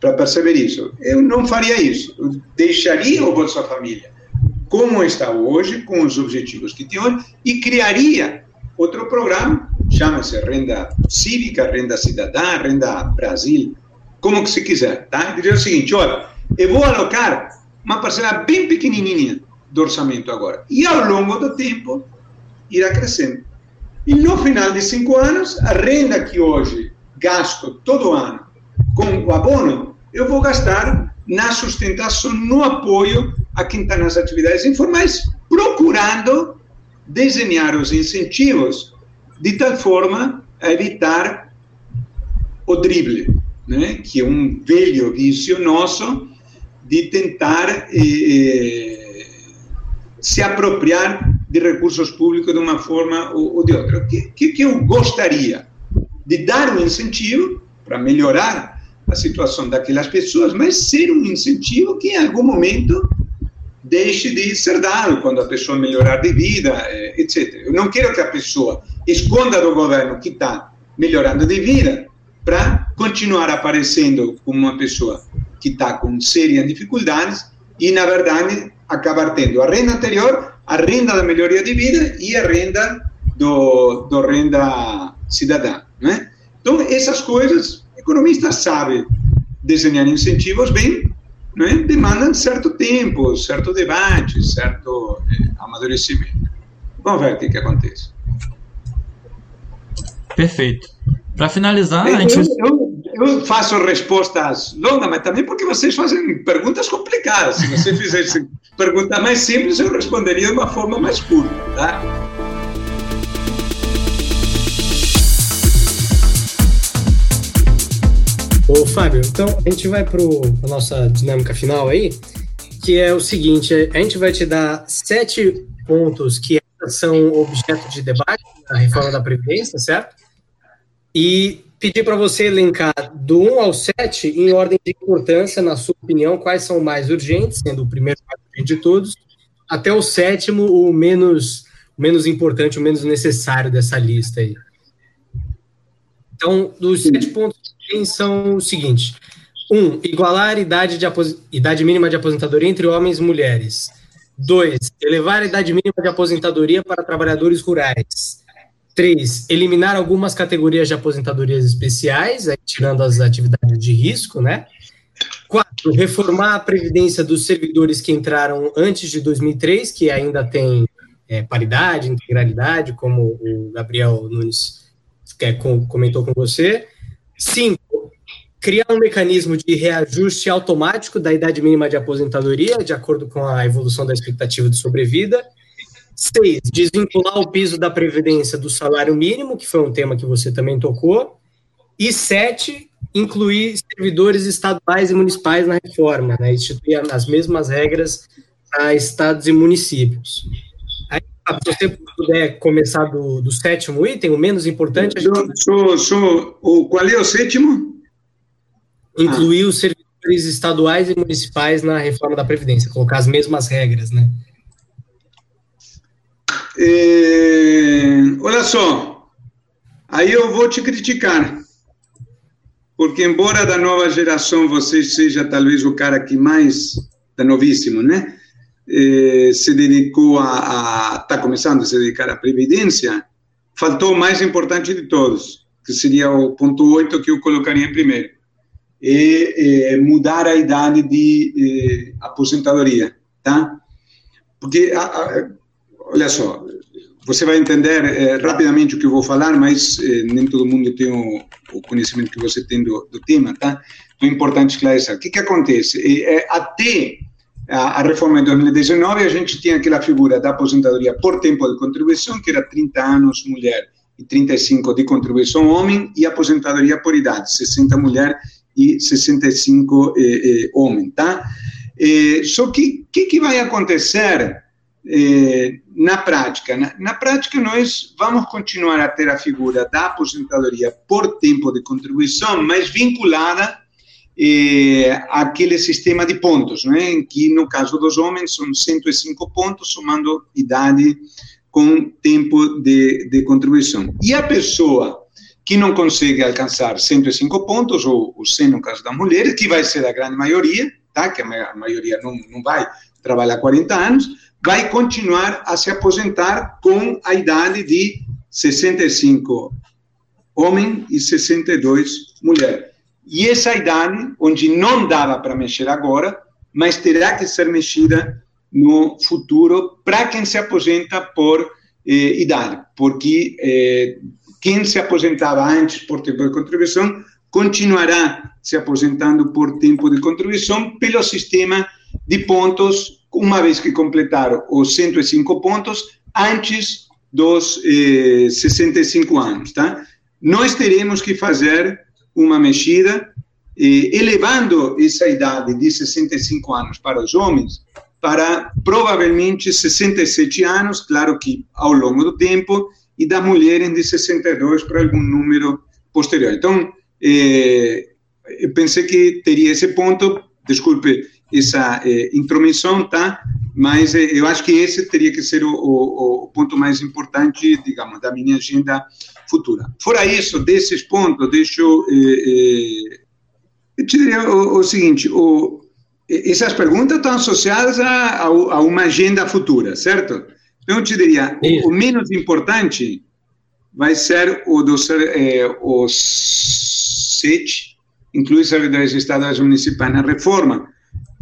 [SPEAKER 4] para perceber isso. Eu não faria isso. Eu deixaria o Bolsa Família como está hoje, com os objetivos que tem hoje, e criaria outro programa, chama-se Renda Cívica, Renda Cidadã, Renda Brasil, como que se quiser, tá? E dizer o seguinte, olha, eu vou alocar uma parcela bem pequenininha do orçamento agora, e ao longo do tempo irá crescendo. E no final de cinco anos, a renda que hoje gasto todo ano com o abono, eu vou gastar na sustentação, no apoio a quem está nas atividades informais, procurando desenhar os incentivos de tal forma a evitar o drible, né? que é um velho vício nosso de tentar eh, eh, se apropriar de recursos públicos de uma forma ou, ou de outra. O que, que, que eu gostaria? De dar um incentivo para melhorar a situação daquelas pessoas, mas ser um incentivo que em algum momento deixe de ser dado quando a pessoa melhorar de vida, eh, etc. Eu não quero que a pessoa esconda do governo que está melhorando de vida para continuar aparecendo como uma pessoa que está com sérias dificuldades e, na verdade, acabar tendo a renda anterior, a renda da melhoria de vida e a renda do, do renda cidadã. Né? Então, essas coisas, economista sabe desenhar incentivos bem, né? demandam certo tempo, certo debate, certo eh, amadurecimento. Vamos ver o que, que acontece.
[SPEAKER 1] Perfeito. Para finalizar,
[SPEAKER 4] eu,
[SPEAKER 1] gente...
[SPEAKER 4] eu, eu, faço respostas longas, mas também porque vocês fazem perguntas complicadas. Se você fizesse pergunta mais simples, eu responderia de uma forma mais curta, tá?
[SPEAKER 2] Ô, Fábio, então a gente vai para a nossa dinâmica final aí, que é o seguinte: a gente vai te dar sete pontos que são objeto de debate na reforma da Previdência, certo? E pedir para você elencar do 1 ao 7, em ordem de importância, na sua opinião, quais são mais urgentes, sendo o primeiro de todos, até o sétimo, o menos, menos importante, o menos necessário dessa lista aí. Então, dos sete pontos são os seguintes. Um, igualar a idade, de idade mínima de aposentadoria entre homens e mulheres. Dois, elevar a idade mínima de aposentadoria para trabalhadores rurais. Três, eliminar algumas categorias de aposentadorias especiais, aí, tirando as atividades de risco, né? Quatro, reformar a previdência dos servidores que entraram antes de 2003, que ainda tem é, paridade, integralidade, como o Gabriel Nunes é, comentou com você. Cinco, criar um mecanismo de reajuste automático da idade mínima de aposentadoria, de acordo com a evolução da expectativa de sobrevida. Seis, desvincular o piso da Previdência do salário mínimo, que foi um tema que você também tocou. E sete, incluir servidores estaduais e municipais na reforma, né? instituir as mesmas regras para estados e municípios. Aí, se você puder começar do, do sétimo item, o menos importante...
[SPEAKER 4] Gente... Sou, o, qual é o sétimo?
[SPEAKER 2] Incluir ah. os servidores estaduais e municipais na reforma da Previdência, colocar as mesmas regras, né?
[SPEAKER 4] É, olha só, aí eu vou te criticar, porque embora da nova geração você seja talvez o cara que mais, da novíssimo, né, é, se dedicou a, está começando a se dedicar à previdência, faltou o mais importante de todos, que seria o ponto 8 que eu colocaria em primeiro, é, mudar a idade de é, aposentadoria, tá? Porque a, a, olha só, você vai entender é, rapidamente o que eu vou falar, mas nem todo mundo tem o, o, conhecimento que você tem do, do tema, tá? Então é importante esclarecer. O que, que acontece? Até a, a, reforma de 2019, a gente tinha aquela figura da aposentadoria por tempo de contribuição, que era 30 anos mulher e 35 de contribuição homem, e aposentadoria por idade, 60 mulher e 65 homem, tá? só que o que, que vai acontecer eh, na prática. Na, na, prática, nós vamos continuar a ter a figura da aposentadoria por tempo de contribuição, mas vinculada àquele sistema de pontos, né, que, no caso dos homens, são 105 pontos, somando idade com tempo de, de contribuição. E a pessoa que não consegue alcançar 105 pontos, ou, ou 100 no caso das mulheres, que vai ser a grande maioria, tá? que a maioria não, não vai trabalhar 40 anos, vai continuar a se aposentar com a idade de 65 homem e 62 mulher. E essa idade, onde não dava para mexer agora, mas terá que ser mexida no futuro para quem se aposenta por eh, idade, porque eh, quem se aposentava antes por tempo de contribuição continuará se aposentando por tempo de contribuição pelo sistema de pontos uma vez que completaram os 105 pontos, antes dos eh, 65 anos, tá? Nós teremos que fazer uma mexida, elevando essa idade de 65 anos para os homens para provavelmente 67 anos, claro que ao longo do tempo, e das mulheres de 62 para algum número posterior. Então, eh, eu pensei que teria esse ponto, desculpe, essa é, intromissão, tá? Mas é, eu acho que esse teria que ser o, o, o, ponto mais importante, digamos, da minha agenda futura. Fora isso, desses pontos, deixa eu, é, eu te diria o, o seguinte, essas perguntas estão associadas a, a, a, uma agenda futura, certo? Então, eu te diria, o, menos importante vai ser o dos é, os sete, inclui servidores estaduais municipais na reforma,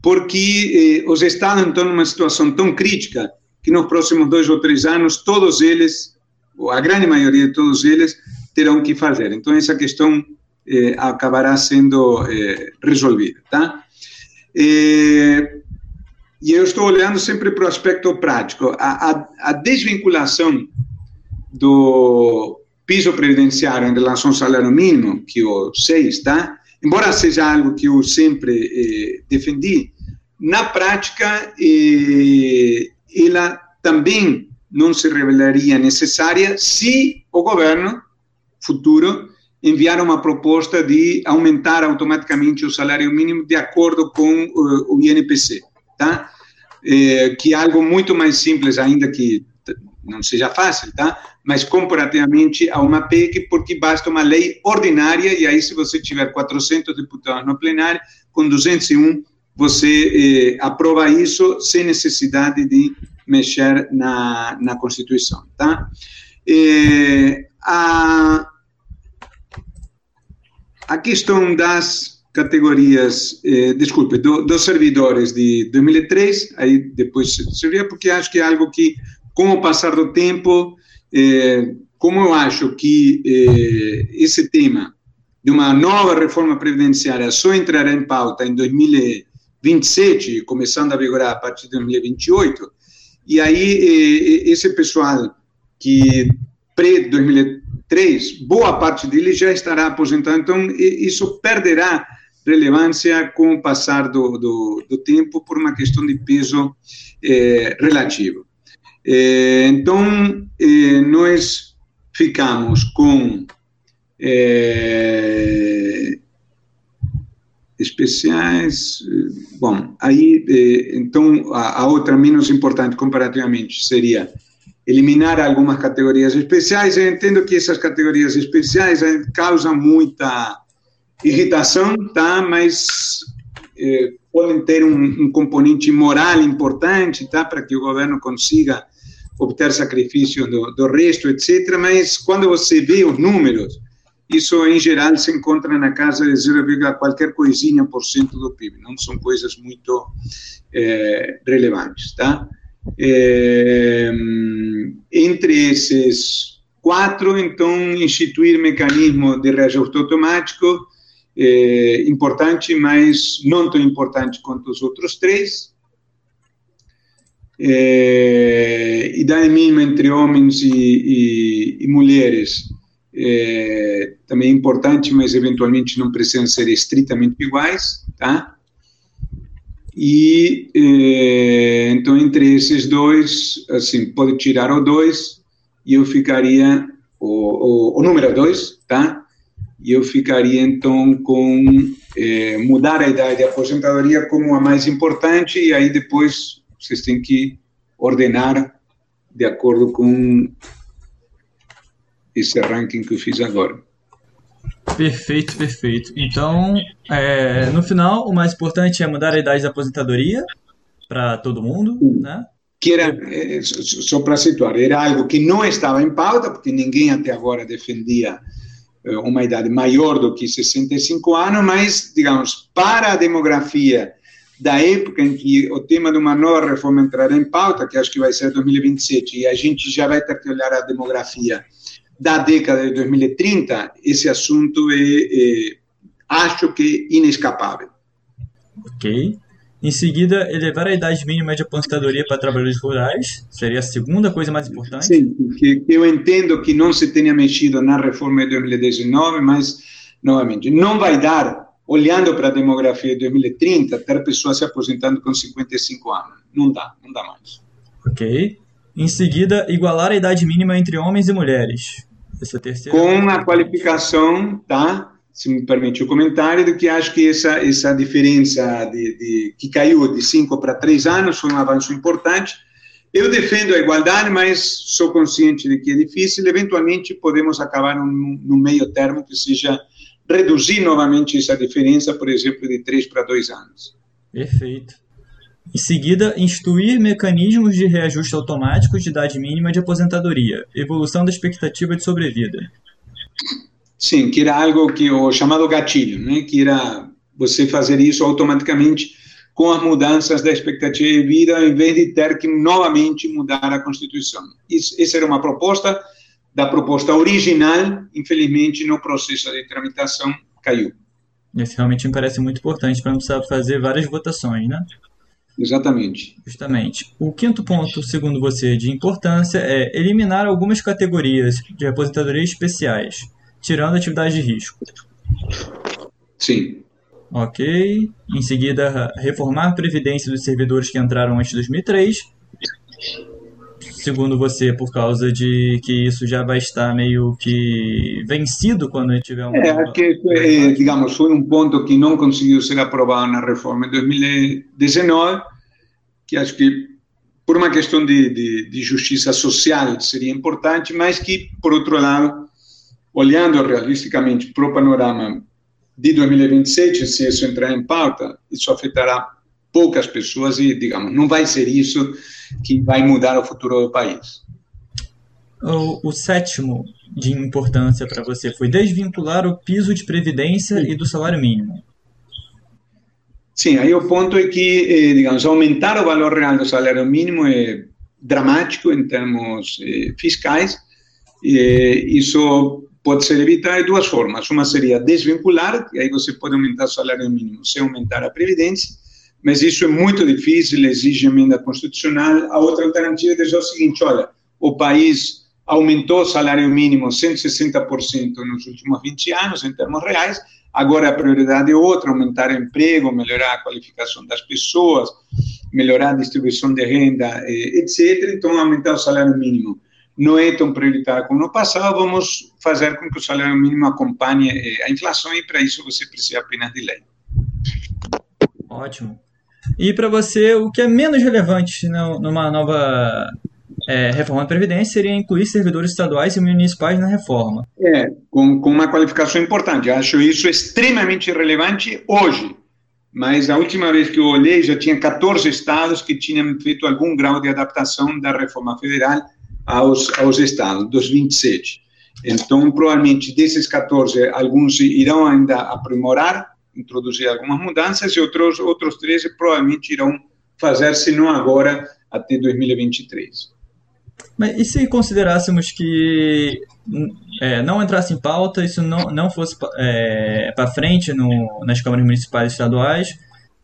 [SPEAKER 4] porque eh, os estados estão numa situação tão crítica que nos próximos dois ou três anos, todos eles, ou a grande maioria de todos eles, terão que fazer. Então, essa questão eh, acabará sendo eh, resolvida, tá? Eh, e eu estou olhando sempre para o aspecto prático. A, a, a desvinculação do piso previdenciário em relação ao salário mínimo, que o 6, tá? embora seja algo que eu sempre eh, defendi, na prática eh, ela também não se revelaria necessária se o governo futuro enviar uma proposta de aumentar automaticamente o salário mínimo de acordo com uh, o INPC, tá? Eh, que é algo muito mais simples, ainda que não seja fácil, tá? mas comparativamente a uma PEC, porque basta uma lei ordinária, e aí, se você tiver 400 deputados no plenário, com 201, você eh, aprova isso sem necessidade de mexer na, na Constituição. Tá? Eh, a, a questão das categorias, eh, desculpe, do, dos servidores de 2003, aí depois seria porque acho que é algo que, com o passar do tempo, é, como eu acho que é, esse tema de uma nova reforma previdenciária só entrará em pauta em 2027, começando a vigorar a partir de 2028, e aí esse pessoal que pré-2003, boa parte dele já estará aposentado, então isso perderá relevância com o passar do, do, do tempo por uma questão de peso eh, relativo. Eh, então, eh, nós ficamos com especiais. Bom, aí, então, a, outra menos importante comparativamente seria eliminar algumas categorias especiais. Eu entendo que essas categorias especiais causam muita irritação, tá? Mas eh, podem ter um, um, componente moral importante, tá? Para que o governo consiga obter sacrifício do, do resto, etc. Mas quando você vê os números, isso em geral se encontra na casa de 0, qualquer coisinha por cento do PIB. Não são coisas muito eh, relevantes, tá? Eh, entre esses quatro, então, instituir mecanismo de reajuste automático é, importante, mas não tão importante quanto os outros três. É, idade mínima entre homens e, e, e mulheres é, também é importante, mas eventualmente não precisam ser estritamente iguais, tá? E é, então entre esses dois, assim, pode tirar o dois e eu ficaria o, o, o número dois, tá? e eu ficaria então com é, mudar a idade de aposentadoria como a mais importante e aí depois vocês têm que ordenar de acordo com esse ranking que eu fiz agora.
[SPEAKER 1] Perfeito, perfeito. Então, é, no final, o mais importante é mudar a idade da aposentadoria para todo mundo, né?
[SPEAKER 4] Que era, é, só para situar, era algo que não estava em pauta, porque ninguém até agora defendia eh, uma idade maior do que 65 anos, mas, digamos, para a demografia da época em que o tema de uma nova reforma entrará em pauta, que acho que vai ser 2027, e a gente já vai ter que olhar a demografia da década de 2030, esse assunto é, é acho que inescapável.
[SPEAKER 1] Ok. Em seguida, elevar a idade mínima de aposentadoria para trabalhadores rurais seria a segunda coisa mais importante.
[SPEAKER 4] Sim, que eu entendo que não se tenha mexido na reforma de 2019, mas, novamente, não vai dar, olhando para a demografia de 2030, ter pessoas se aposentando com 55 anos. Não dá, não dá mais.
[SPEAKER 1] Ok. Em seguida, igualar a idade mínima entre homens e mulheres. Essa terceira.
[SPEAKER 4] Com a qualificação, tá? se me permite o comentário, de que acho que essa, essa diferença de, de que caiu de cinco para três anos foi um avanço importante. Eu defendo a igualdade, mas sou consciente de que é difícil. Eventualmente, podemos acabar no meio termo, que seja reduzir novamente essa diferença, por exemplo, de três para dois anos.
[SPEAKER 1] Perfeito. Em seguida, instituir mecanismos de reajuste automático de idade mínima de aposentadoria, evolução da expectativa de sobrevida.
[SPEAKER 4] Sim, que era algo que o chamado gatilho, né? Que era você fazer isso automaticamente com as mudanças da expectativa de vida, em vez de ter que novamente mudar a Constituição. Isso, essa era uma proposta da proposta original, infelizmente, no processo de tramitação caiu.
[SPEAKER 1] Isso realmente me parece muito importante para não precisar fazer várias votações, né?
[SPEAKER 4] Exatamente.
[SPEAKER 1] Justamente. O quinto ponto, segundo você, de importância é eliminar algumas categorias de aposentadoria especiais tirando atividade de risco.
[SPEAKER 4] Sim.
[SPEAKER 1] Ok. Em seguida, reformar a previdência dos servidores que entraram antes de 2003. Segundo você, por causa de que isso já vai estar meio que vencido quando tiver um.
[SPEAKER 4] É, que, é, digamos, foi um ponto que não conseguiu ser aprovado na reforma de 2019, que acho que por uma questão de, de, de justiça social seria importante, mas que, por outro lado, olhando realisticamente para o panorama de 2027, se isso entrar em pauta, isso afetará poucas pessoas e, digamos, não vai ser isso que vai mudar o futuro do país.
[SPEAKER 1] O, o sétimo de importância para você foi desvincular o piso de previdência Sim. e do salário mínimo.
[SPEAKER 4] Sim, aí o ponto é que, eh, digamos, aumentar o valor real do salário mínimo é dramático em termos eh, fiscais. Eh, isso pode ser evitado de duas formas. Uma seria desvincular, e aí você pode aumentar o salário mínimo sem aumentar a previdência, mas isso é muito difícil, exige emenda constitucional. A outra alternativa é dizer o seguinte: olha, o país aumentou o salário mínimo 160% nos últimos 20 anos, em termos reais, agora a prioridade é outra: aumentar o emprego, melhorar a qualificação das pessoas, melhorar a distribuição de renda, eh, etc. Então, aumentar o salário mínimo não é tão prioritário como no passado, vamos fazer com que o salário mínimo acompanhe eh, a inflação e para isso você precisa apenas de lei.
[SPEAKER 1] Ótimo. E para você, o que é menos relevante numa nova é, reforma da Previdência seria incluir servidores estaduais e municipais na reforma?
[SPEAKER 4] É, com, com uma qualificação importante. Acho isso extremamente relevante hoje. Mas a última vez que eu olhei, já tinha 14 estados que tinham feito algum grau de adaptação da reforma federal aos, aos estados, dos 27. Então, provavelmente, desses 14, alguns irão ainda aprimorar, introduzir algumas mudanças, e outros, outros 13 provavelmente irão fazer, se não agora, até 2023.
[SPEAKER 1] Mas e se considerássemos que é, não entrasse em pauta, isso não, não fosse é, para frente no, nas câmaras municipais e estaduais,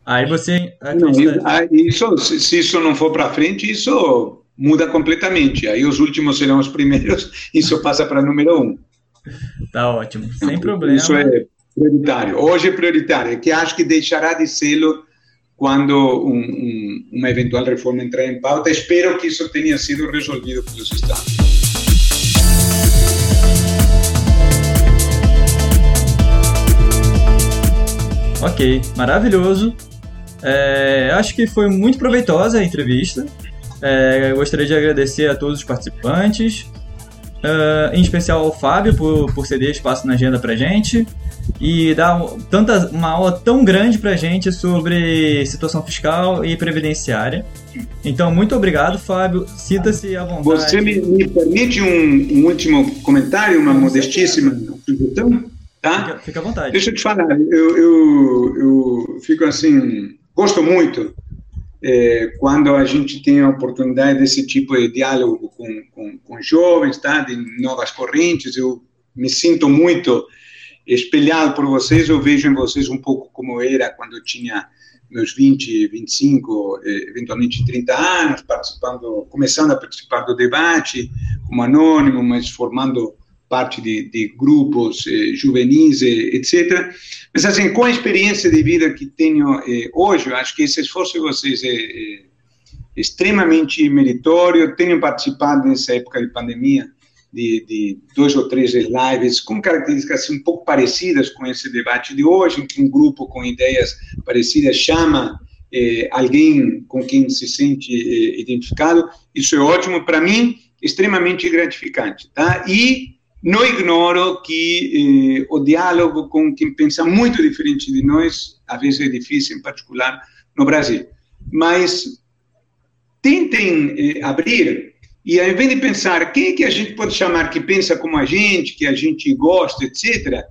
[SPEAKER 1] aí você
[SPEAKER 4] acredita... Não, isso, se isso não for para frente, isso muda completamente. Aí os últimos serão os primeiros, isso passa para número um.
[SPEAKER 1] Tá ótimo, sem então, problema.
[SPEAKER 4] Isso é prioritário. Hoje é prioritário, que acho que deixará de ser quando um, um, uma eventual reforma entrar em pauta. Espero que isso tenha sido resolvido pelos Estados.
[SPEAKER 1] Ok, maravilhoso. É, acho que foi muito proveitosa a entrevista. É, gostaria de agradecer a todos os participantes, uh, em especial ao Fábio por, por ceder espaço na agenda para gente e dar tanta, uma aula tão grande para gente sobre situação fiscal e previdenciária. Então, muito obrigado, Fábio. Sinta-se à vontade.
[SPEAKER 4] Você me, me permite um, um, último comentário, uma modestíssima sugestão? Tá?
[SPEAKER 1] Fica, fica, à vontade.
[SPEAKER 4] Deixa eu te falar, eu, eu, eu fico assim, gosto muito é, quando a gente tem a oportunidade desse tipo de diálogo com, com, com jovens, tá? de novas correntes, eu me sinto muito espelhado por vocês, eu vejo em vocês um pouco como era quando eu tinha meus 20, 25, eh, eventualmente 30 anos, participando, começando a participar do debate como anônimo, mas formando parte de, de grupos eh, juvenis, eh, etc. Mas, assim, com a experiência de vida que tenho eh, hoje, eu acho que esse esforço de vocês é, é extremamente meritório. Tenho participado nessa época de pandemia de, de dois ou três lives com características assim, um pouco parecidas com esse debate de hoje, em que um grupo com ideias parecidas chama eh, alguém com quem se sente eh, identificado. Isso é ótimo para mim, extremamente gratificante, tá? E não ignoro que eh, o diálogo com quem pensa muito diferente de nós, às vezes é difícil, em particular no Brasil. Mas tentem eh, abrir, e ao invés de pensar quem é que a gente pode chamar que pensa como a gente, que a gente gosta, etc.,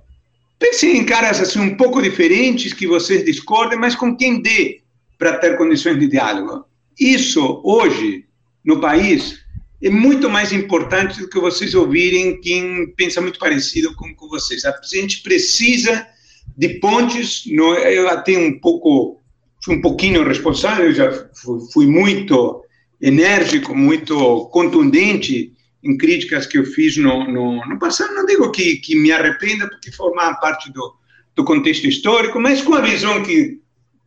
[SPEAKER 4] pensem em caras assim um pouco diferentes, que vocês discordem, mas com quem dê para ter condições de diálogo. Isso, hoje, no país, é muito mais importante do que vocês ouvirem quem pensa muito parecido com, com vocês. A gente precisa de pontes. No, eu até um pouco, fui um pouquinho responsável, já fui, fui muito enérgico, muito contundente em críticas que eu fiz no, no, no passado. Não digo que, que me arrependa, porque formava parte do, do contexto histórico, mas com a visão que,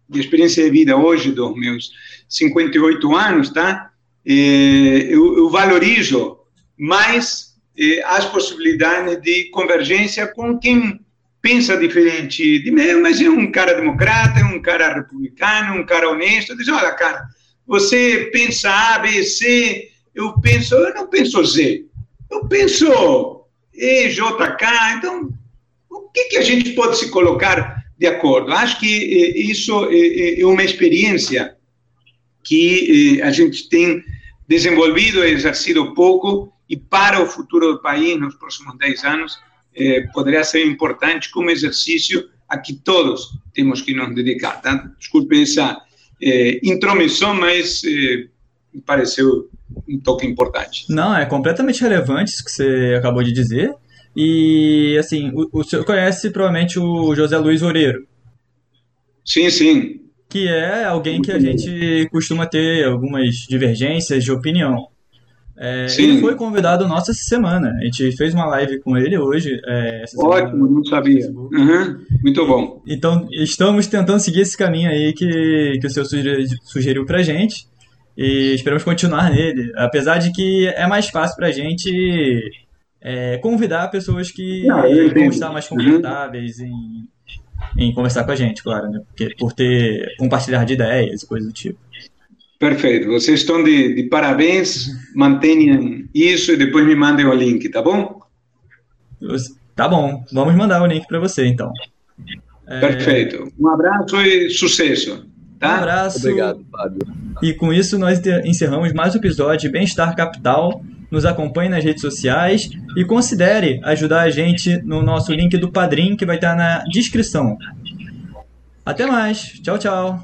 [SPEAKER 4] de experiência de vida hoje, dos meus 58 anos, tá? Eh, eu, eu, valorizo mais eh, as possibilidades de convergência com quem pensa diferente de mim, mas é um cara democrata, é um cara republicano, um cara honesto. Diz: olha, cara, você pensa A, B, C, eu penso, eu não penso Z, eu penso E, J, K. Então, o que, que a gente pode se colocar de acordo? Acho que eh, isso é uma experiência que a gente tem desenvolvido exercido pouco e para o futuro do país nos próximos 10 anos eh, poderia ser importante como exercício a que todos temos que nos dedicar. Tá? Desculpe essa eh, intromissão, mas eh, me pareceu um toque importante.
[SPEAKER 1] Não, é completamente relevante isso que você acabou de dizer. E, assim, o, o senhor conhece provavelmente o José Luiz Oreiro.
[SPEAKER 4] Sim, sim.
[SPEAKER 1] que é alguém que a gente costuma ter algumas divergências de opinião. É, ele foi convidado nosso essa semana. A gente fez uma live com ele hoje. É,
[SPEAKER 4] Ótimo, não sabia. Uhum, muito bom.
[SPEAKER 1] Então, estamos tentando seguir esse caminho aí que, que o senhor sugeriu pra gente. E esperamos continuar nele. Apesar de que é mais fácil pra gente é, convidar pessoas que não, vão estar mais uhum. confortáveis uhum. em, em conversar com a gente, claro, né? Porque, por ter compartilhar de ideias e coisas do tipo.
[SPEAKER 4] Perfeito. Vocês estão de, de parabéns. Mantenham isso e depois me mandem o link, tá bom?
[SPEAKER 1] Tá bom. Vamos mandar o link para você, então.
[SPEAKER 4] É... Perfeito. Um abraço e sucesso. Tá?
[SPEAKER 1] Um abraço.
[SPEAKER 3] Obrigado, Fábio.
[SPEAKER 1] E com isso nós encerramos mais um episódio de Bem-Estar Capital. Nos acompanhe nas redes sociais e considere ajudar a gente no nosso link do Padrim que vai estar na descrição. Até mais. Tchau, tchau.